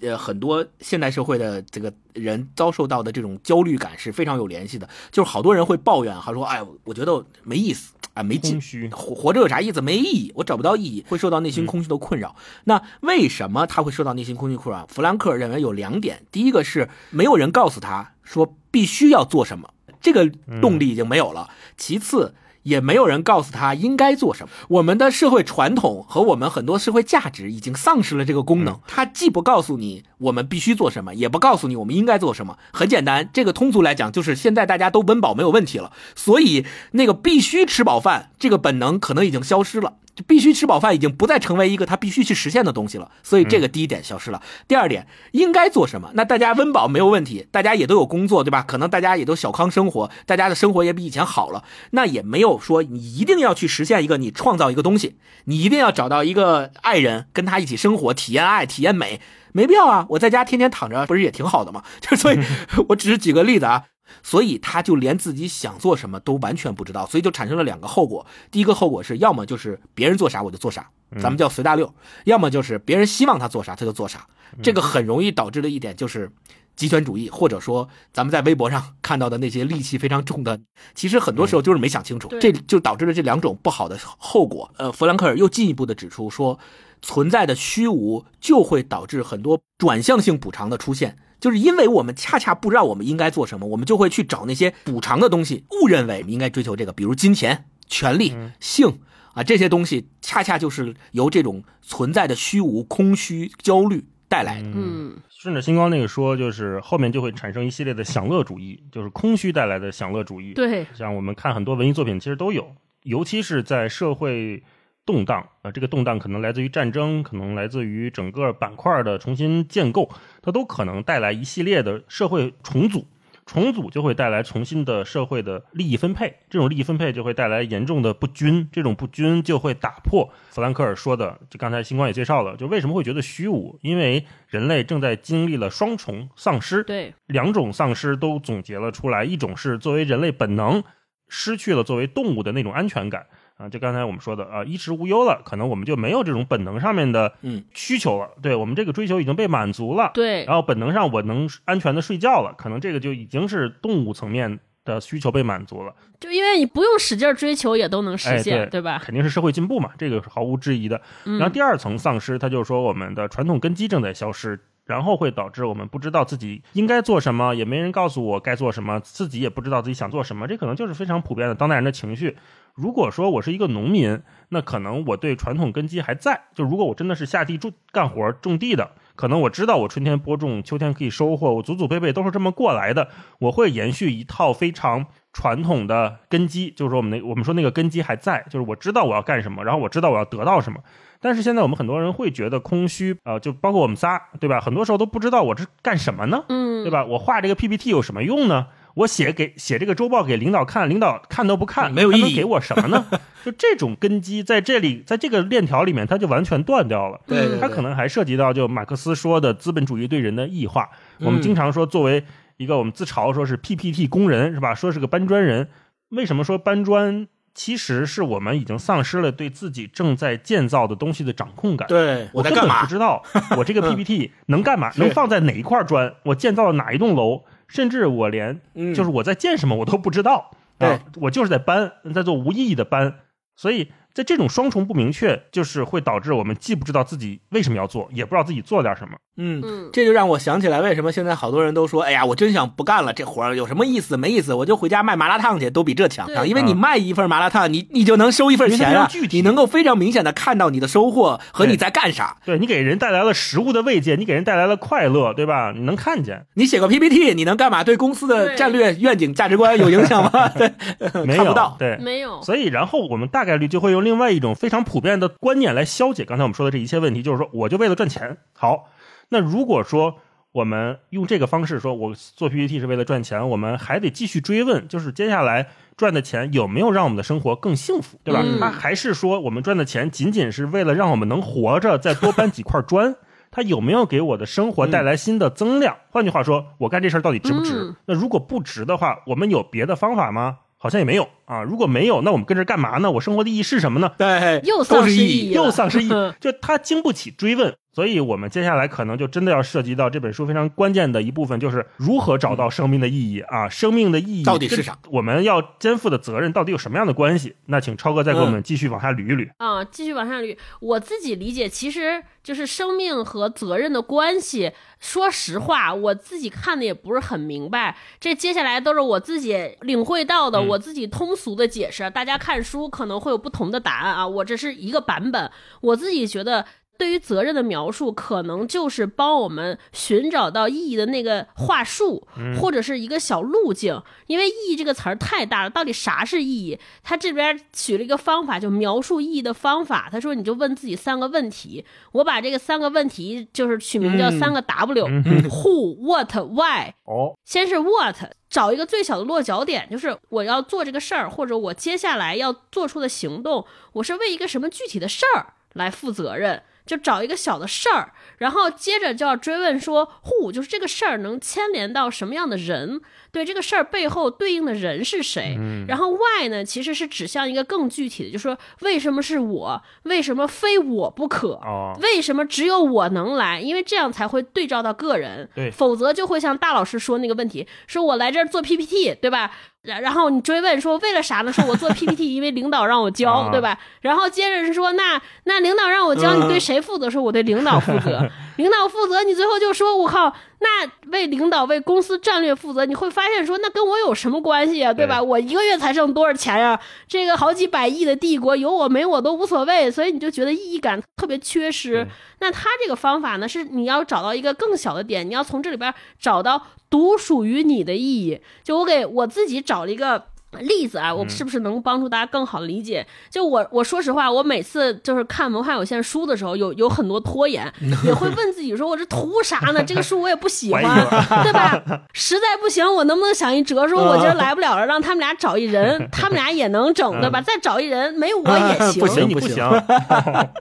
呃，很多现代社会的这个人遭受到的这种焦虑感是非常有联系的。就是好多人会抱怨，还说，哎，我觉得没意思，啊，没劲活活着有啥意思？没意义，我找不到意义，会受到内心空虚的困扰。那为什么他会受到内心空虚困扰？弗兰克认为有两点，第一个是没有人告诉他说必须要做什么，这个动力已经没有了；其次。也没有人告诉他应该做什么。我们的社会传统和我们很多社会价值已经丧失了这个功能。他既不告诉你我们必须做什么，也不告诉你我们应该做什么。很简单，这个通俗来讲就是现在大家都温饱没有问题了，所以那个必须吃饱饭这个本能可能已经消失了。就必须吃饱饭已经不再成为一个他必须去实现的东西了，所以这个第一点消失了。第二点，应该做什么？那大家温饱没有问题，大家也都有工作，对吧？可能大家也都小康生活，大家的生活也比以前好了。那也没有说你一定要去实现一个你创造一个东西，你一定要找到一个爱人跟他一起生活，体验爱，体验美，没必要啊！我在家天天躺着，不是也挺好的吗？就所以，我只是举个例子啊。所以他就连自己想做什么都完全不知道，所以就产生了两个后果。第一个后果是要么就是别人做啥我就做啥，咱们叫随大溜；要么就是别人希望他做啥他就做啥。这个很容易导致的一点就是，极权主义，或者说咱们在微博上看到的那些戾气非常重的，其实很多时候就是没想清楚，对这就导致了这两种不好的后果。呃，弗兰克尔又进一步的指出说，存在的虚无就会导致很多转向性补偿的出现。就是因为我们恰恰不知道我们应该做什么，我们就会去找那些补偿的东西，误认为应该追求这个，比如金钱、权力、性啊这些东西，恰恰就是由这种存在的虚无、空虚、焦虑带来的。嗯，顺着星光那个说，就是后面就会产生一系列的享乐主义，就是空虚带来的享乐主义。，对，像我们看很多文艺作品，其实都有，尤其是在社会动荡啊、这个动荡可能来自于战争，可能来自于整个板块的重新建构，它都可能带来一系列的社会重组。重组就会带来重新的社会的利益分配，这种利益分配就会带来严重的不均，这种不均就会打破弗兰克尔说的，就刚才星光也介绍了，就为什么会觉得虚无，因为人类正在经历了双重丧失，对，两种丧失都总结了出来，一种是作为人类本能失去了作为动物的那种安全感啊，就刚才我们说的啊，衣食无忧了，可能我们就没有这种本能上面的嗯需求了，对我们这个追求已经被满足了，对，然后本能上我能安全的睡觉了，可能这个就已经是动物层面的需求被满足了，就因为你不用使劲儿追求也都能实哎现，对吧？肯定是社会进步嘛，这个是毫无质疑的。嗯然后第二层丧失，它就是说我们的传统根基正在消失，然后会导致我们不知道自己应该做什么，也没人告诉我该做什么，自己也不知道自己想做什么，这可能就是非常普遍的当代人的情绪。如果说我是一个农民，那可能我对传统根基还在。就如果我真的是下地种干活种地的，可能我知道我春天播种，秋天可以收获，我祖祖辈辈都是这么过来的，我会延续一套非常传统的根基，就是说我们那我们说那个根基还在，就是我知道我要干什么，然后我知道我要得到什么。但是现在我们很多人会觉得空虚啊、呃就包括我们仨，对吧？很多时候都不知道我这干什么呢，嗯，对吧？我画这个 PPT 有什么用呢？我写给写这个周报给领导看，领导看都不看，没有意义给我什么呢？就这种根基在这里，在这个链条里面，它就完全断掉了。对对它可能还涉及到就马克思说的资本主义对人的异化。我们嗯经常说，作为一个我们自嘲说是 PPT 工人是吧？说是个搬砖人，为什么说搬砖？其实是我们已经丧失了对自己正在建造的东西的掌控感。对，我在干嘛根本不？知道 我这个 PPT 能干嘛，能放在哪一块砖，我建造了哪一栋楼，甚至我连嗯就是我在建什么我都不知道。对啊，我就是在搬，在做无意义的搬，所以在这种双重不明确，就是会导致我们既不知道自己为什么要做，也不知道自己做点什么。嗯，嗯，这就让我想起来，为什么现在好多人都说，哎呀，我真想不干了，这活儿有什么意思？没意思，我就回家卖麻辣烫去，都比这强。对因为你卖一份麻辣烫，你你就能收一份钱啊因为它非常具，体你能够非常明显的看到你的收获和你在干啥。对你给人带来了食物的慰藉，你给人带来了快乐，对吧？你能看见，你写个 PPT，你能干嘛？对公司的战略、愿景、价值观有影响吗？对，没有看不到。对，没有，所以，然后我们大概率就会用另外一种非常普遍的观念来消解刚才我们说的这一切问题，就是说，我就为了赚钱。好，那如果说我们用这个方式说，我做 PPT 是为了赚钱，我们还得继续追问，就是接下来赚的钱有没有让我们的生活更幸福，对吧？嗯它还是说我们赚的钱仅仅是为了让我们能活着，再多搬几块砖？它有没有给我的生活带来新的增量？换句话说，我干这事儿到底值不值？嗯那如果不值的话，我们有别的方法吗？好像也没有啊。如果没有，那我们跟这儿干嘛呢？我生活的意义是什么呢？对，又丧失意义。又丧失意义，就它经不起追问。所以我们接下来可能就真的要涉及到这本书非常关键的一部分，就是如何找到生命的意义啊！生命的意义到底是啥？跟我们要肩负的责任到底有什么样的关系？那请超哥再给我们继续往下捋一捋。啊，继续往下捋。我自己理解，其实就是生命和责任的关系。说实话，我自己看的也不是很明白。这接下来都是我自己领会到的，嗯我自己通俗的解释。大家看书可能会有不同的答案啊，我这是一个版本。我自己觉得。对于责任的描述，可能就是帮我们寻找到意义的那个话术，或者是一个小路径。因为“意义”这个词儿太大了，到底啥是意义？他这边取了一个方法，就描述意义的方法。他说，你就问自己三个问题。我把这个三个问题就是取名叫三个 W：Who、What、Why。哦，先是 what，找一个最小的落脚点，就是我要做这个事儿，或者我接下来要做出的行动，我是为一个什么具体的事儿来负责任。就找一个小的事儿，然后接着就要追问说，who 就是这个事儿能牵连到什么样的人？对这个事儿背后对应的人是谁。嗯然后 why 呢，其实是指向一个更具体的，就是说为什么是我，为什么非我不可。哦，为什么只有我能来？因为这样才会对照到个人，对否则就会像大老师说那个问题，说我来这儿做 PPT，对吧？然然后你追问说为了啥呢？说我做 PPT，因为领导让我教，啊对吧？然后接着是说那那领导让我教，嗯你对谁负责？说我对领导负责，领导负责，你最后就说我靠，那为领导为公司战略负责，你会发现说那跟我有什么关系啊？对吧？我一个月才挣多少钱呀、这个好几百亿的帝国，有我没我都无所谓，所以你就觉得意义感特别缺失对。那他这个方法呢，是你要找到一个更小的点，你要从这里边找到独属于你的意义。就我给我自己找了一个。例子啊，我是不是能帮助大家更好的理解？就我我说实话，我每次就是看文化有限书的时候，有有很多拖延，也会问自己说，我这图啥呢？这个书我也不喜欢，对吧？实在不行，我能不能想一辙，说我今儿来不了了，让他们俩找一人，他们俩也能整，对吧？再找一人，没我也行。不行你不行，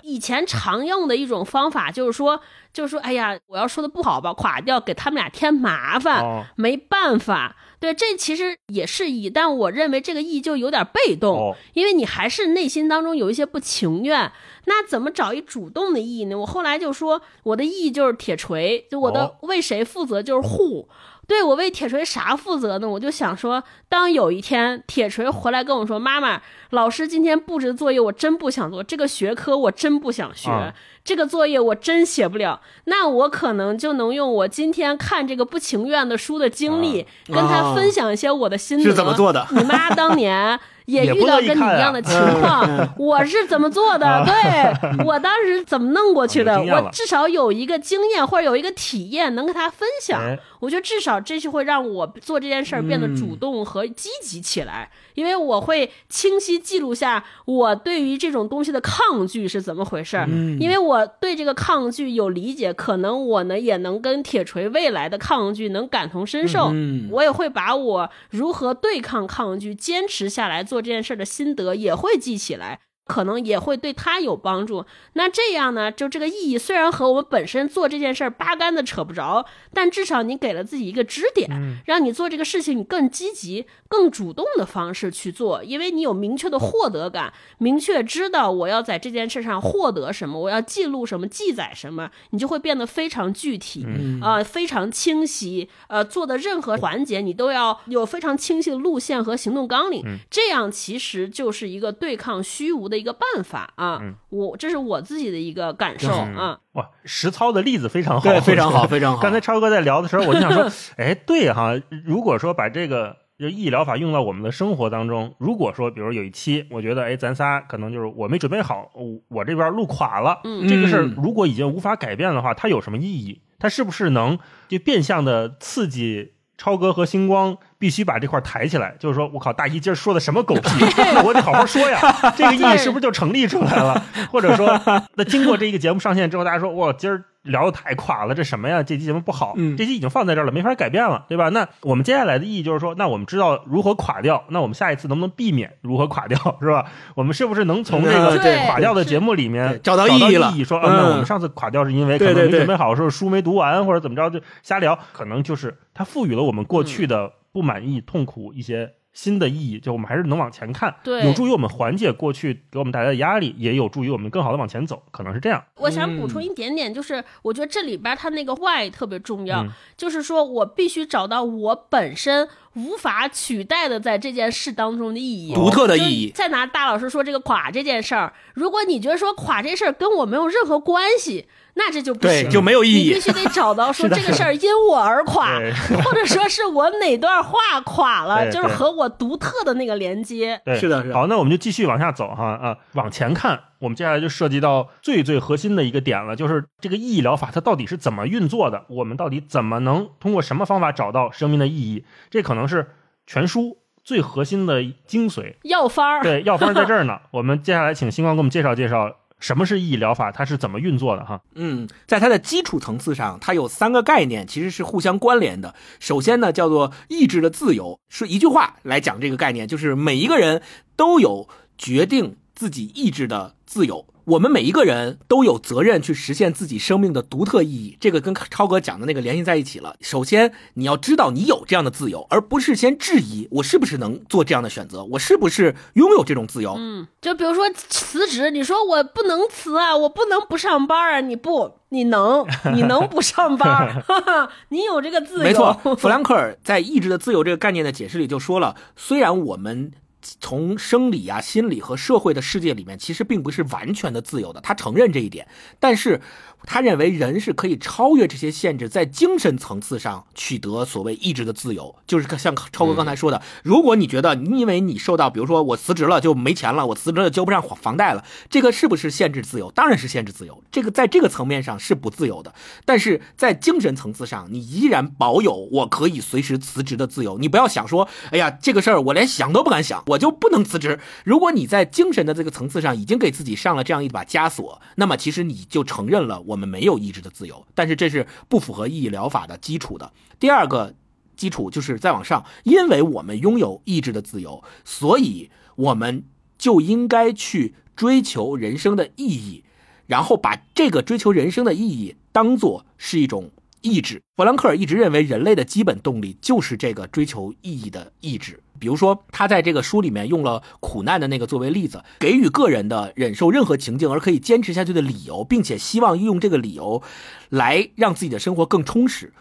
以前常用的一种方法就是说，就是说，哎呀，我要说的不好吧，垮掉，给他们俩添麻烦，哦没办法。对，这其实也是义，但我认为这个义就有点被动，哦因为你还是内心当中有一些不情愿。那怎么找一主动的意义呢？我后来就说，我的意义就是铁锤，就我的哦为谁负责就是护。对我为铁锤啥负责呢？我就想说，当有一天铁锤回来跟我说：“妈妈，老师今天布置的作业我真不想做，这个学科我真不想学，啊这个作业我真写不了。”那我可能就能用我今天看这个不情愿的书的经历，跟他分享一些我的心得。是怎么做的你妈当年。也遇到跟你一样的情况，我是怎么做的？对我当时怎么弄过去的？我至少有一个经验或者有一个体验能跟他分享。哎我觉得至少这是会让我做这件事儿变得主动和积极起来，因为我会清晰记录下我对于这种东西的抗拒是怎么回事儿。因为我对这个抗拒有理解，可能我呢也能跟铁锤未来的抗拒能感同身受。嗯我也会把我如何对抗抗拒、坚持下来做做这件事的心得也会记起来。可能也会对他有帮助。那这样呢，就这个意义虽然和我们本身做这件事儿八竿子扯不着，但至少你给了自己一个支点，让你做这个事情你更积极、更主动的方式去做，因为你有明确的获得感，明确知道我要在这件事上获得什么，我要记录什么、记载什么，你就会变得非常具体，啊呃，非常清晰，呃，做的任何环节你都要有非常清晰的路线和行动纲领，这样其实就是一个对抗虚无的一个办法啊。我这是我自己的一个感受嗯啊。哇，实操的例子非常好，对，非常好，非常好。刚才超哥在聊的时候，我就想说，哎，对哈，如果说把这个就医疗法用到我们的生活当中，如果说，比如有一期，我觉得，哎，咱仨可能就是我没准备好，我我这边路垮了，嗯这个事如果已经无法改变的话，它有什么意义？它是不是能就变相的刺激？超哥和星光必须把这块抬起来，就是说，我靠，大姨今儿说的什么狗屁，那我得好好说呀，这个意义是不是就成立出来了？或者说，那经过这个节目上线之后，大家说，哇，今儿聊的太垮了，这什么呀？这期节目不好，嗯这期已经放在这儿了，没法改变了，对吧？那我们接下来的意义就是说，那我们知道如何垮掉，那我们下一次能不能避免如何垮掉，是吧？我们是不是能从这个对垮掉的节目里面找到意意义了说，那我们上次垮掉是因为可能没准备好，说书没读完或者怎么着就瞎聊，可能就是它赋予了我们过去的不满意、痛苦一些。新的意义，就我们还是能往前看，对有助于我们缓解过去给我们带来的压力，也有助于我们更好的往前走，可能是这样。我想补充一点点，就是我觉得这里边它那个 why 特别重要，嗯就是说我必须找到我本身无法取代的在这件事当中的意义，独特的意义。再拿大老师说这个垮这件事儿，如果你觉得说垮这事儿跟我没有任何关系，那这就不对，行。就没有意义你必。须得找到说 这个事儿因我而垮，或者说是我哪段话垮了，就是和我独特的那个连接。对，是的是的好，那我们就继续往下走哈啊，往前看，我们接下来就涉及到最最核心的一个点了，就是这个意义疗法它到底是怎么运作的？我们到底怎么能通过什么方法找到生命的意义？这可能是全书最核心的精髓。药方儿，对，药方在这儿呢。我们接下来请星光给我们介绍介绍什么是意义疗法，它是怎么运作的哈。嗯，在它的基础层次上，它有三个概念，其实是互相关联的。首先呢，叫做意志的自由，是一句话来讲这个概念，就是每一个人都有决定自己意志的自由。我们每一个人都有责任去实现自己生命的独特意义，这个跟超哥讲的那个联系在一起了。首先，你要知道你有这样的自由，而不是先质疑我是不是能做这样的选择，我是不是拥有这种自由。嗯，就比如说辞职，你说我不能辞啊，我不能不上班啊，你不，你能，你能不上班，哈哈，你有这个自由。没错，弗兰克尔在意志的自由这个概念的解释里就说了，虽然我们。从生理啊、心理和社会的世界里面，其实并不是完全的自由的。他承认这一点，但是。他认为人是可以超越这些限制，在精神层次上取得所谓意志的自由，就是像超哥刚才说的，如果你觉得因为你受到，比如说我辞职了就没钱了，我辞职了交不上房贷了，这个是不是限制自由？当然是限制自由，这个在这个层面上是不自由的。但是在精神层次上，你依然保有我可以随时辞职的自由。你不要想说，哎呀，这个事儿我连想都不敢想，我就不能辞职。如果你在精神的这个层次上已经给自己上了这样一把枷锁，那么其实你就承认了。我我们没有意志的自由，但是这是不符合意义疗法的基础的。第二个基础就是再往上，因为我们拥有意志的自由，所以我们就应该去追求人生的意义，然后把这个追求人生的意义当做是一种意志。弗兰克尔一直认为，人类的基本动力就是这个追求意义的意志。比如说，他在这个书里面用了苦难的那个作为例子，给予个人的忍受任何情境而可以坚持下去的理由，并且希望用这个理由来让自己的生活更充实，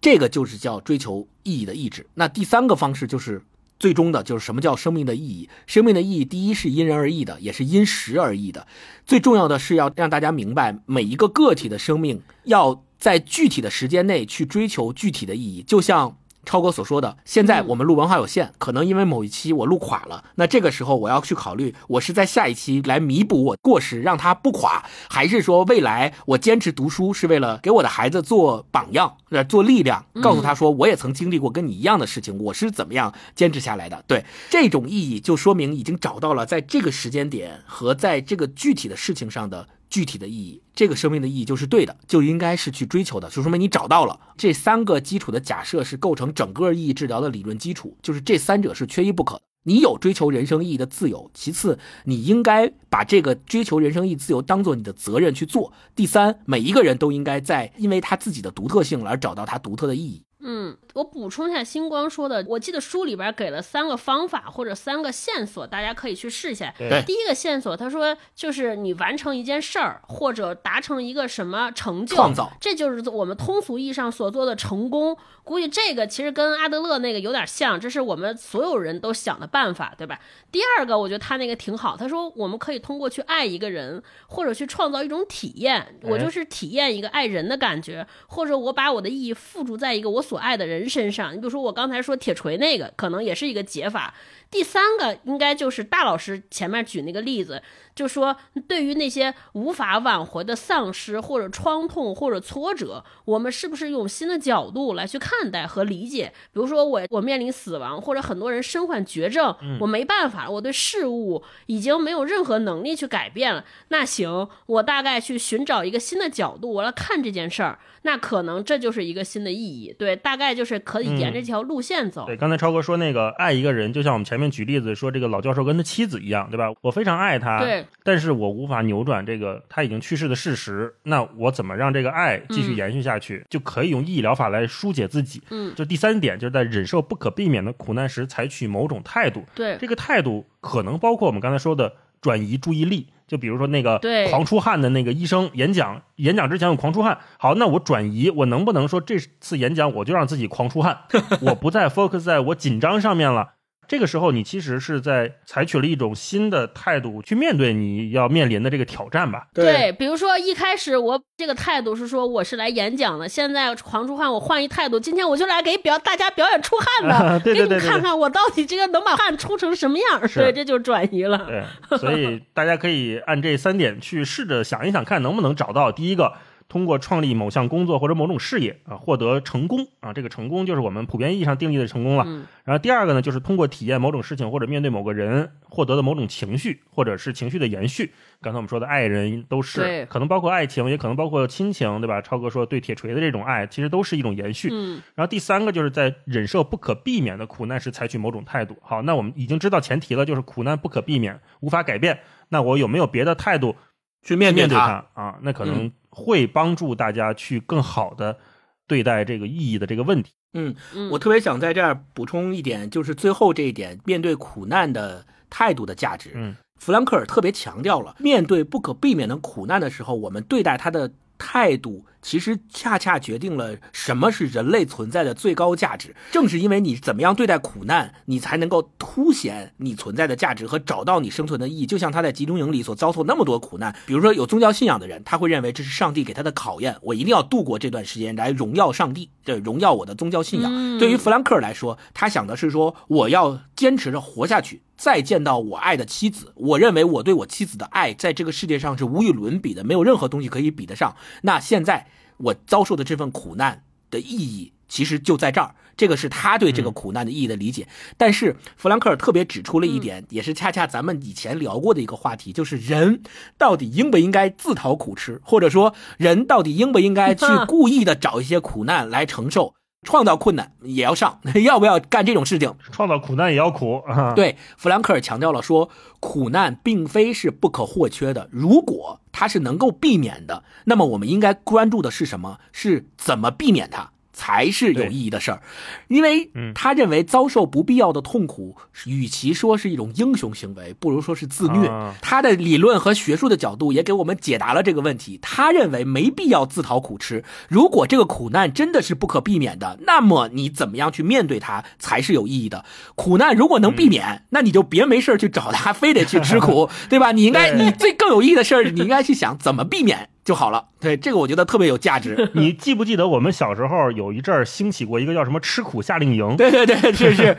这个就是叫追求意义的意志。那第三个方式就是最终的，就是什么叫生命的意义？生命的意义，第一是因人而异的，也是因时而异的。最重要的是要让大家明白，每一个个体的生命要在具体的时间内去追求具体的意义，就像。超哥所说的，现在我们录文化有限，可能因为某一期我录垮了，那这个时候我要去考虑，我是在下一期来弥补我过失，让他不垮，还是说未来我坚持读书是为了给我的孩子做榜样，呃，做力量，告诉他说我也曾经历过跟你一样的事情，我是怎么样坚持下来的。对这种意义，就说明已经找到了在这个时间点和在这个具体的事情上的。具体的意义，这个生命的意义就是对的，就应该是去追求的，就说明你找到了这三个基础的假设是构成整个意义治疗的理论基础，就是这三者是缺一不可的。你有追求人生意义的自由，其次你应该把这个追求人生意义自由当做你的责任去做。第三，每一个人都应该在因为他自己的独特性而找到他独特的意义。嗯，我补充一下星光说的，我记得书里边给了三个方法或者三个线索，大家可以去试一下。第一个线索，他说就是你完成一件事儿或者达成一个什么成就，创造，这就是我们通俗意义上所做的成功。估计这个其实跟阿德勒那个有点像，这是我们所有人都想的办法，对吧？第二个，我觉得他那个挺好，他说我们可以通过去爱一个人，或者去创造一种体验，我就是体验一个爱人的感觉，或者我把我的意义附着在一个我。所爱的人人身上，你比如说我刚才说铁锤那个，可能也是一个解法。第三个应该就是大老师前面举那个例子，就说对于那些无法挽回的丧失或者创痛或者挫折，我们是不是用新的角度来去看待和理解？比如说我我面临死亡，或者很多人身患绝症，我没办法，我对事物已经没有任何能力去改变了。那行，我大概去寻找一个新的角度，我来看这件事儿，那可能这就是一个新的意义。对，大概就是可以沿着这条路线走。对，刚才超哥说那个爱一个人，就像我们前。面举例子说，这个老教授跟他妻子一样，对吧？我非常爱他，对，但是我无法扭转这个他已经去世的事实。那我怎么让这个爱继续延续下去？就可以用意义疗法来疏解自己。嗯，就第三点，就是在忍受不可避免的苦难时，采取某种态度。对，这个态度可能包括我们刚才说的转移注意力。就比如说那个狂出汗的那个医生演讲，演讲之前有狂出汗。好，那我转移，我能不能说这次演讲我就让自己狂出汗，我不再 focus 在我紧张上面了？这个时候，你其实是在采取了一种新的态度去面对你要面临的这个挑战吧？对，比如说一开始我这个态度是说我是来演讲的，现在狂出汗，我换一态度，今天我就来给表大家表演出汗的，给你看看我到底这个能把汗出成什么样。对，这就转移了。对，所以大家可以按这三点去试着想一想，看能不能找到第一个。通过创立某项工作或者某种事业啊获得成功啊，这个成功就是我们普遍意义上定义的成功了。嗯然后第二个呢，就是通过体验某种事情或者面对某个人获得的某种情绪，或者是情绪的延续。刚才我们说的爱人都是，可能包括爱情，也可能包括亲情，对吧？超哥说对铁锤的这种爱，其实都是一种延续。嗯然后第三个就是在忍受不可避免的苦难时采取某种态度。好，那我们已经知道前提了，就是苦难不可避免，无法改变。那我有没有别的态度去面面对它。它啊？那可能会帮助大家去更好的对待这个意义的这个问题。嗯，我特别想在这儿补充一点，就是最后这一点，面对苦难的态度的价值。嗯，弗兰克尔特别强调了，面对不可避免的苦难的时候，我们对待他的态度，其实恰恰决定了什么是人类存在的最高价值。正是因为你怎么样对待苦难，你才能够凸显你存在的价值和找到你生存的意义。就像他在集中营里所遭受那么多苦难，比如说有宗教信仰的人，他会认为这是上帝给他的考验，我一定要度过这段时间来荣耀上帝，这荣耀我的宗教信仰。嗯对于弗兰克来说，他想的是说，我要坚持着活下去，再见到我爱的妻子。我认为我对我妻子的爱，在这个世界上是无与伦比的，没有任何东西可以比得上。那现在我遭受的这份苦难的意义，其实就在这儿。这个是他对这个苦难的意义的理解。但是弗兰克尔特别指出了一点，也是恰恰咱们以前聊过的一个话题，就是人到底应不应该自讨苦吃，或者说人到底应不应该去 故意的找一些苦难来承受。创造困难也要上，要不要干这种事情？创造苦难也要苦啊！对，弗兰克尔强调了说，苦难并非是不可或缺的，如果它是能够避免的，那么我们应该关注的是什么？是怎么避免它。才是有意义的事儿，因为他认为遭受不必要的痛苦，与其说是一种英雄行为，不如说是自虐。啊他的理论和学术的角度也给我们解答了这个问题。他认为没必要自讨苦吃，如果这个苦难真的是不可避免的，那么你怎么样去面对它才是有意义的。苦难如果能避免，那你就别没事儿去找他，非得去吃苦，对吧？你应该，你最更有意义的事儿，你应该去想怎么避免就好了。对，这个我觉得特别有价值。你记不记得我们小时候有一阵儿兴起过一个叫什么“吃苦夏令营”？对对对，是是，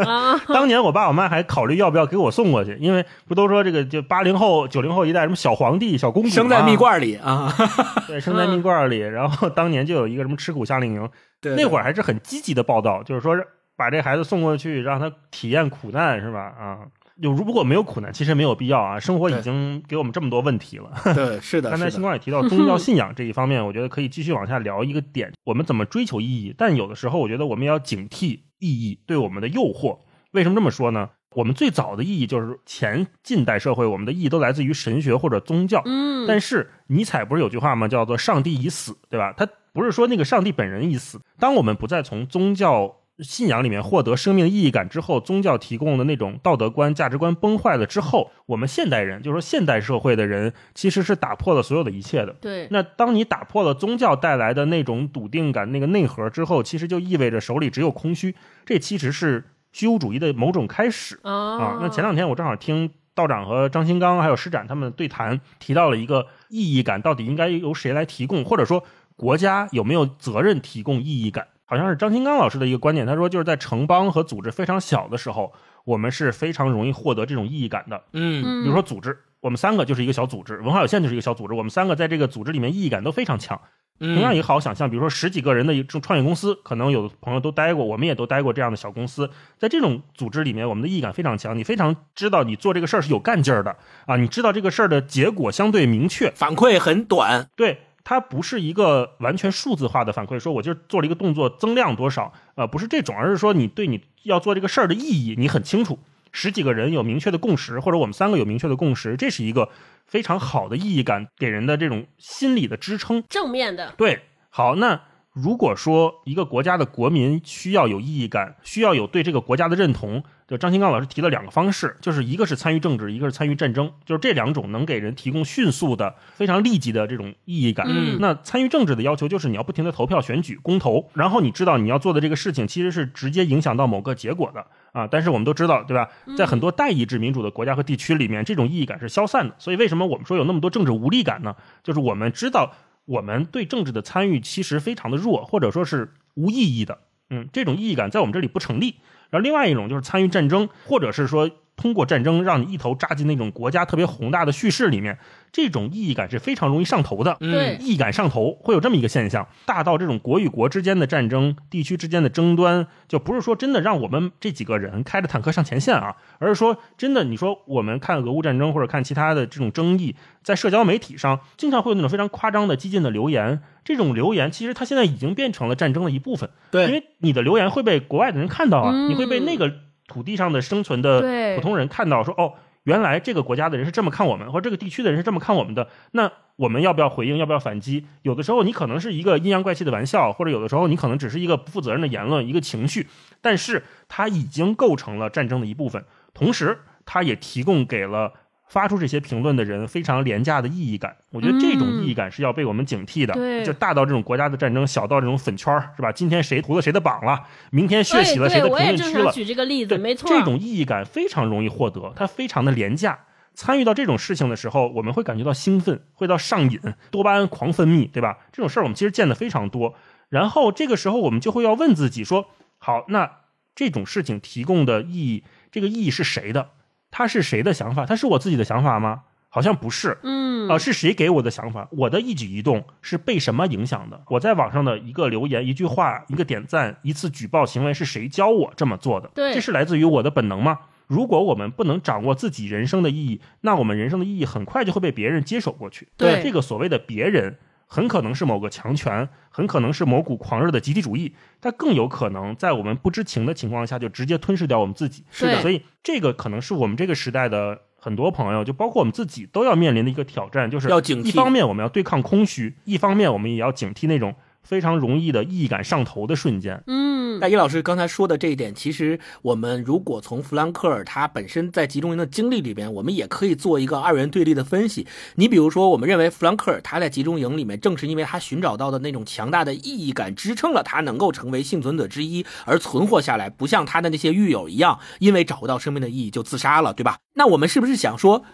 啊，当年我爸我妈还考虑要不要给我送过去，因为不都说这个就八零后、九零后一代什么小皇帝、小公主生在蜜罐里啊。对，生在蜜罐里。然后当年就有一个什么吃苦夏令营，对那会儿还是很积极的报道，就是说把这孩子送过去，让他体验苦难，是吧？啊，就如果没有苦难，其实没有必要啊。生活已经给我们这么多问题了。对，是的，刚才星，光也提到宗教信仰这一方面，我觉得可以继续往下聊一个点，我们怎么追求意义。但有的时候，我觉得我们也要警惕意义对我们的诱惑。为什么这么说呢？我们最早的意义就是前近代社会，我们的意义都来自于神学或者宗教。嗯，但是尼采不是有句话吗？叫做“上帝已死”，对吧？他不是说那个上帝本人已死。当我们不再从宗教信仰里面获得生命的意义感之后，宗教提供的那种道德观、价值观崩坏了之后，我们现代人，就是说现代社会的人，其实是打破了所有的一切的。对，那当你打破了宗教带来的那种笃定感、那个内核之后，其实就意味着手里只有空虚。这其实是虚无主义的某种开始。啊啊，那前两天我正好听道长和张新刚还有施展他们对谈，提到了一个意义感到底应该由谁来提供，或者说国家有没有责任提供意义感？好像是张新刚老师的一个观点，他说就是在城邦和组织非常小的时候，我们是非常容易获得这种意义感的。嗯嗯，比如说组织，我们三个就是一个小组织，文化有限就是一个小组织，我们三个在这个组织里面意义感都非常强。同样嗯，也好想象，比如说十几个人的一种创业公司，可能有的朋友都待过，我们也都待过这样的小公司。在这种组织里面，我们的意义感非常强，你非常知道你做这个事儿是有干劲儿的啊，你知道这个事儿的结果相对明确，反馈很短，对。它不是一个完全数字化的反馈，说我就是做了一个动作，增量多少，呃，不是这种，而是说你对你要做这个事儿的意义你很清楚，十几个人有明确的共识，或者我们三个有明确的共识，这是一个非常好的意义感给人的这种心理的支撑。正面的，对，好，那如果说一个国家的国民需要有意义感，需要有对这个国家的认同，就张新刚老师提了两个方式，就是一个是参与政治，一个是参与战争，就是这两种能给人提供迅速的、非常立即的这种意义感。嗯那参与政治的要求就是你要不停的投票、选举、公投，然后你知道你要做的这个事情其实是直接影响到某个结果的啊。但是我们都知道，对吧？在很多代议制民主的国家和地区里面，这种意义感是消散的。所以为什么我们说有那么多政治无力感呢？就是我们知道我们对政治的参与其实非常的弱，或者说是无意义的。嗯，这种意义感在我们这里不成立。然后另外一种就是参与战争，或者是说通过战争让你一头扎进那种国家特别宏大的叙事里面，这种意义感是非常容易上头的。对。意义感上头会有这么一个现象，大到这种国与国之间的战争、地区之间的争端，就不是说真的让我们这几个人开着坦克上前线啊，而是说真的，你说我们看俄乌战争或者看其他的这种争议，在社交媒体上经常会有那种非常夸张的、激进的留言，这种留言其实它现在已经变成了战争的一部分，对。因，为你的留言会被国外的人看到啊，嗯。你会被那个土地上的生存的普通人看到，说哦，原来这个国家的人是这么看我们，或者这个地区的人是这么看我们的，那我们要不要回应？要不要反击？有的时候你可能是一个阴阳怪气的玩笑，或者有的时候你可能只是一个不负责任的言论，一个情绪，但是它已经构成了战争的一部分，同时它也提供给了。发出这些评论的人非常廉价的意义感，我觉得这种嗯意义感是要被我们警惕的。对就大到这种国家的战争，小到这种粉圈儿是吧？今天谁涂了谁的榜了，明天血洗了谁的评论区了，举这个例子，对，没错，这种意义感非常容易获得，它非常的廉价。参与到这种事情的时候，我们会感觉到兴奋，会到上瘾，多巴胺狂分泌，对吧？这种事儿我们其实见的非常多。然后这个时候，我们就会要问自己说：好，那这种事情提供的意义，这个意义是谁的？它是谁的想法？它是我自己的想法吗？好像不是。嗯啊、是谁给我的想法？我的一举一动是被什么影响的？我在网上的一个留言、一句话、一个点赞、一次举报行为是谁教我这么做的？对这是来自于我的本能吗？如果我们不能掌握自己人生的意义，那我们人生的意义很快就会被别人接手过去。对这个所谓的别人，很可能是某个强权，很可能是某股狂热的集体主义，它更有可能在我们不知情的情况下就直接吞噬掉我们自己。是的所以这个可能是我们这个时代的很多朋友，就包括我们自己都要面临的一个挑战，就是要警惕一方面我们要对抗空虚，一方面我们也要警惕那种非常容易的意义感上头的瞬间。嗯，大一老师刚才说的这一点，其实我们如果从弗兰克尔他本身在集中营的经历里边，我们也可以做一个二元对立的分析。你比如说，我们认为弗兰克尔他在集中营里面，正是因为他寻找到的那种强大的意义感，支撑了他能够成为幸存者之一而存活下来，不像他的那些狱友一样，因为找不到生命的意义就自杀了，对吧？那我们是不是想说？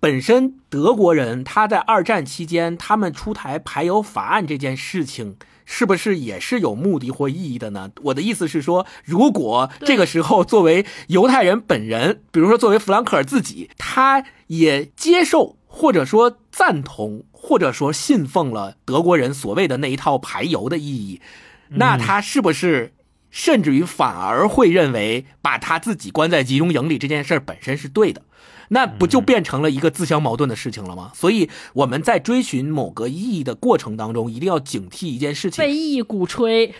本身德国人他在二战期间，他们出台排油法案这件事情，是不是也是有目的或意义的呢？我的意思是说，如果这个时候作为犹太人本人，比如说作为弗兰克尔自己，他也接受或者说赞同或者说信奉了德国人所谓的那一套排油的意义，那他是不是？甚至于反而会认为把他自己关在集中营里这件事儿本身是对的，那不就变成了一个自相矛盾的事情了吗？所以我们在追寻某个意义的过程当中，一定要警惕一件事情被，意义鼓吹，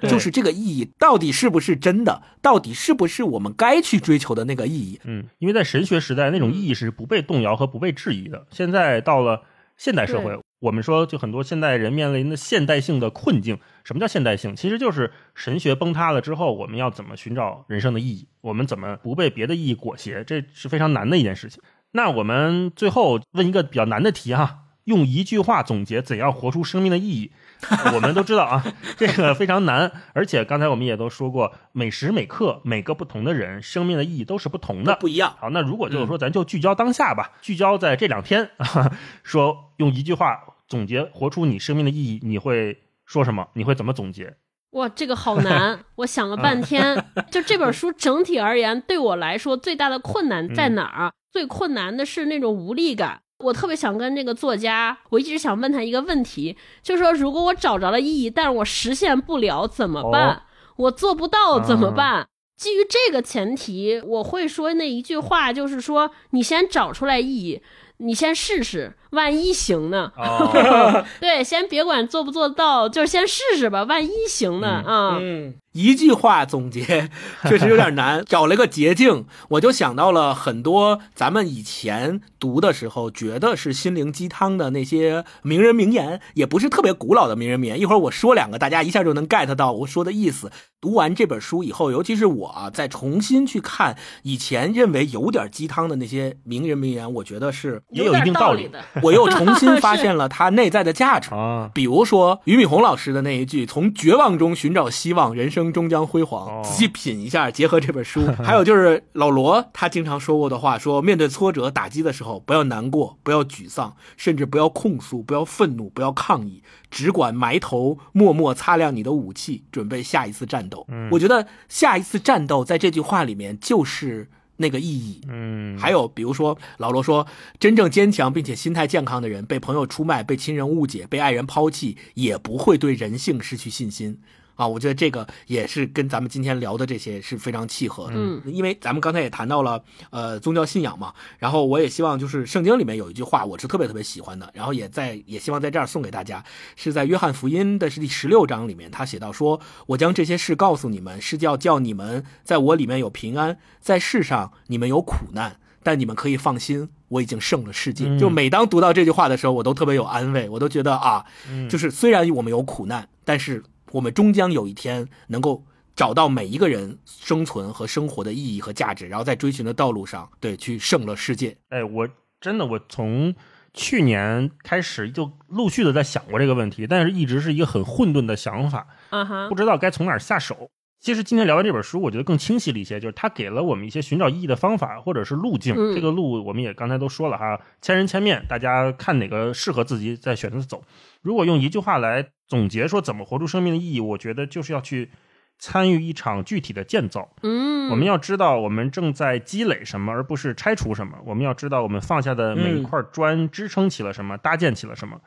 对 就是这个意义到底是不是真的，到底是不是我们该去追求的那个意义？嗯，因为在神学时代，那种意义是不被动摇和不被质疑的。现在到了现代社会对，我们说就很多现代人面临的现代性的困境。什么叫现代性？其实就是神学崩塌了之后，我们要怎么寻找人生的意义？我们怎么不被别的意义裹挟？这是非常难的一件事情。那我们最后问一个比较难的题哈，用一句话总结怎样活出生命的意义。我们都知道啊，这个非常难，而且刚才我们也都说过，每时每刻每个不同的人生命的意义都是不同的。不一样。好，那如果就是说，咱就聚焦当下吧，聚焦在这两天，啊，说用一句话总结活出你生命的意义，你会说什么？你会怎么总结？哇，这个好难，我想了半天。就这本书整体而言，对我来说最大的困难在哪儿？最困难的是那种无力感。我特别想跟这个作家，我一直想问他一个问题，就是说，如果我找着了意义，但是我实现不了怎么办？哦我做不到怎么啊办？基于这个前提，我会说那一句话，就是说，你先找出来意义，你先试试，万一行呢？哦，对，先别管做不做到，就是先试试吧，万一行呢？啊、嗯，一句话总结 确实有点难，找了个捷径，我就想到了很多咱们以前读的时候觉得是心灵鸡汤的那些名人名言，也不是特别古老的名人名言。一会儿我说两个，大家一下就能 get 到我说的意思。读完这本书以后，尤其是我啊再重新去看以前认为有点鸡汤的那些名人名言，我觉得是也有一定道理的。我又重新发现了它内在的价值。啊，比如说俞敏洪老师的那一句“从绝望中寻找希望，人生终将辉煌”，哦仔细品一下，结合这本书。还有就是老罗他经常说过的话，说面对挫折打击的时候，不要难过，不要沮丧，甚至不要控诉，不要愤怒，不要抗议，只管埋头默默擦亮你的武器，准备下一次战斗。我觉得下一次战斗在这句话里面就是那个意义。嗯，还有比如说，老罗说，真正坚强并且心态健康的人，被朋友出卖、被亲人误解、被爱人抛弃，也不会对人性失去信心。啊，我觉得这个也是跟咱们今天聊的这些是非常契合的。嗯，因为咱们刚才也谈到了呃宗教信仰嘛，然后我也希望就是圣经里面有一句话，我是特别特别喜欢的，然后也在也希望在这儿送给大家，是在约翰福音的是第十六章里面，他写到说：“我将这些事告诉你们，是叫叫你们在我里面有平安，在世上你们有苦难。”但你们可以放心，我已经胜了世界。嗯就每当读到这句话的时候，我都特别有安慰，我都觉得啊，嗯就是虽然我们有苦难，但是我们终将有一天能够找到每一个人生存和生活的意义和价值，然后在追寻的道路上，对，去胜了世界。哎，我真的我从去年开始就陆续的在想过这个问题，但是一直是一个很混沌的想法，啊哈不，知道该从哪儿下手。其实今天聊完这本书，我觉得更清晰了一些，就是它给了我们一些寻找意义的方法或者是路径。嗯这个路我们也刚才都说了哈，千人千面，大家看哪个适合自己再选择走。如果用一句话来总结说怎么活出生命的意义，我觉得就是要去参与一场具体的建造。嗯，我们要知道我们正在积累什么，而不是拆除什么。我们要知道我们放下的每一块砖支撑起了什么，搭建起了什么。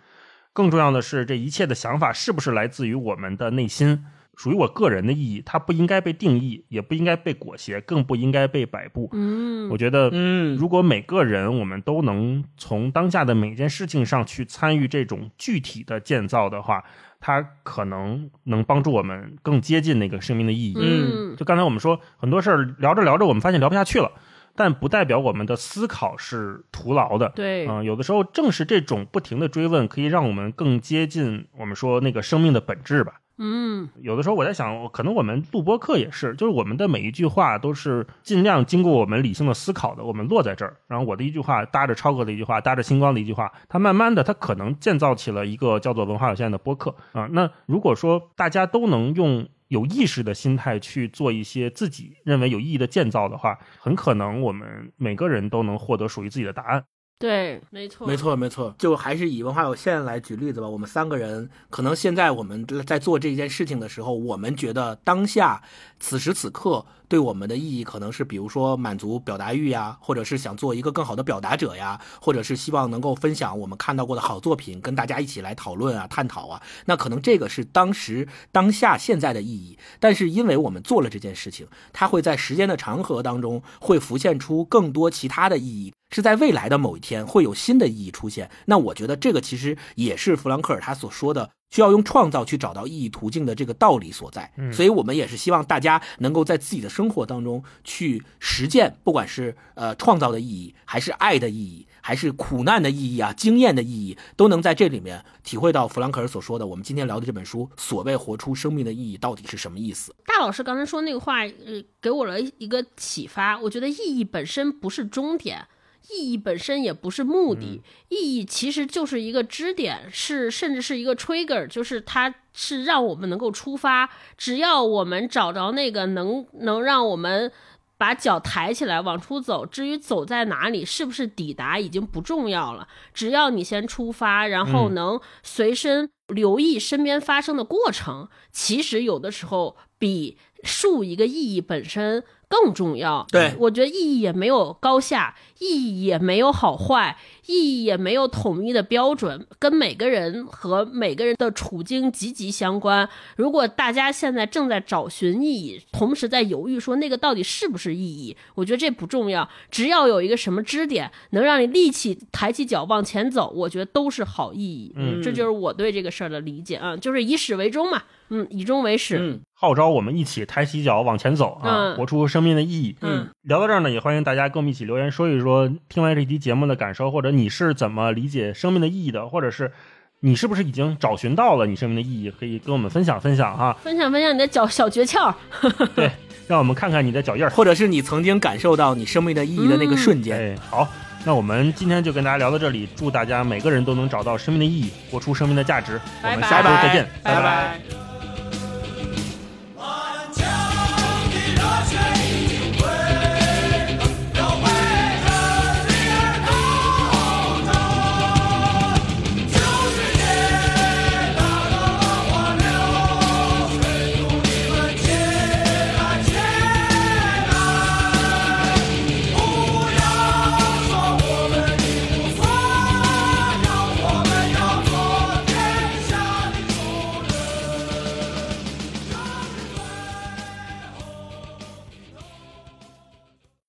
更重要的是，这一切的想法是不是来自于我们的内心，属于我个人的意义，它不应该被定义，也不应该被裹挟，更不应该被摆布。嗯，我觉得，嗯如果每个人我们都能从当下的每件事情上去参与这种具体的建造的话，它可能能帮助我们更接近那个生命的意义。嗯就刚才我们说很多事儿聊着聊着，我们发现聊不下去了，但不代表我们的思考是徒劳的。对，嗯、有的时候正是这种不停的追问，可以让我们更接近我们说那个生命的本质吧。嗯有的时候我在想，可能我们录播课也是，就是我们的每一句话都是尽量经过我们理性的思考的，我们落在这儿。然后我的一句话搭着超哥的一句话，搭着星光的一句话，它慢慢的，它可能建造起了一个叫做文化有限的播客啊。那如果说大家都能用有意识的心态去做一些自己认为有意义的建造的话，很可能我们每个人都能获得属于自己的答案。对，没错，没，错，没错，就还是以文化有限来举例子吧。我们三个人，可能现在我们在做这件事情的时候，我们觉得当下此时此刻对我们的意义，可能是比如说满足表达欲呀，或者是想做一个更好的表达者呀，或者是希望能够分享我们看到过的好作品，跟大家一起来讨论啊、探讨啊。那可能这个是当时当下现在的意义，但是因为我们做了这件事情，它会在时间的长河当中会浮现出更多其他的意义，是在未来的某一天会有新的意义出现。那我觉得这个其实也是弗兰克尔他所说的。需要用创造去找到意义途径的这个道理所在，所以我们也是希望大家能够在自己的生活当中去实践，不管是呃创造的意义，还是爱的意义，还是苦难的意义啊，经验的意义，都能在这里面体会到弗兰克尔所说的，我们今天聊的这本书所谓活出生命的意义到底是什么意思。大老师刚才说那个话，呃，给我了一个启发。我觉得意义本身不是终点，意义本身也不是目的，意义其实就是一个支点，是甚至是一个 trigger，就是它是让我们能够出发。只要我们找着那个能能让我们。把脚抬起来往出走，至于走在哪里，是不是抵达已经不重要了。只要你先出发，然后能随身留意身边发生的过程，其实有的时候比树一个意义本身更重要。对我觉得意义也没有高下，意义也没有好坏，意义也没有统一的标准，跟每个人和每个人的处境息息相关。如果大家现在正在找寻意义，同时在犹豫说那个到底是不是意义，我觉得这不重要，只要有一个什么支点能让你立起、抬起脚往前走，我觉得都是好意义。嗯这就是我对这个事儿的理解啊，就是以始为终嘛，嗯，以终为始。嗯，号召我们一起抬起脚往前走啊，嗯活出生命的意义。嗯聊到这儿呢，也欢迎大家跟我们一起留言说一说听完这期节目的感受，或者你是怎么理解生命的意义的，或者是你是不是已经找寻到了你生命的意义，可以跟我们分享分享哈。分享分享你的脚小诀窍，对，让我们看看你的脚印儿。或者是你曾经感受到你生命的意义的那个瞬间。哎，好，那我们今天就跟大家聊到这里，祝大家每个人都能找到生命的意义，活出生命的价值。我们下周再见，拜拜拜 Dodgers!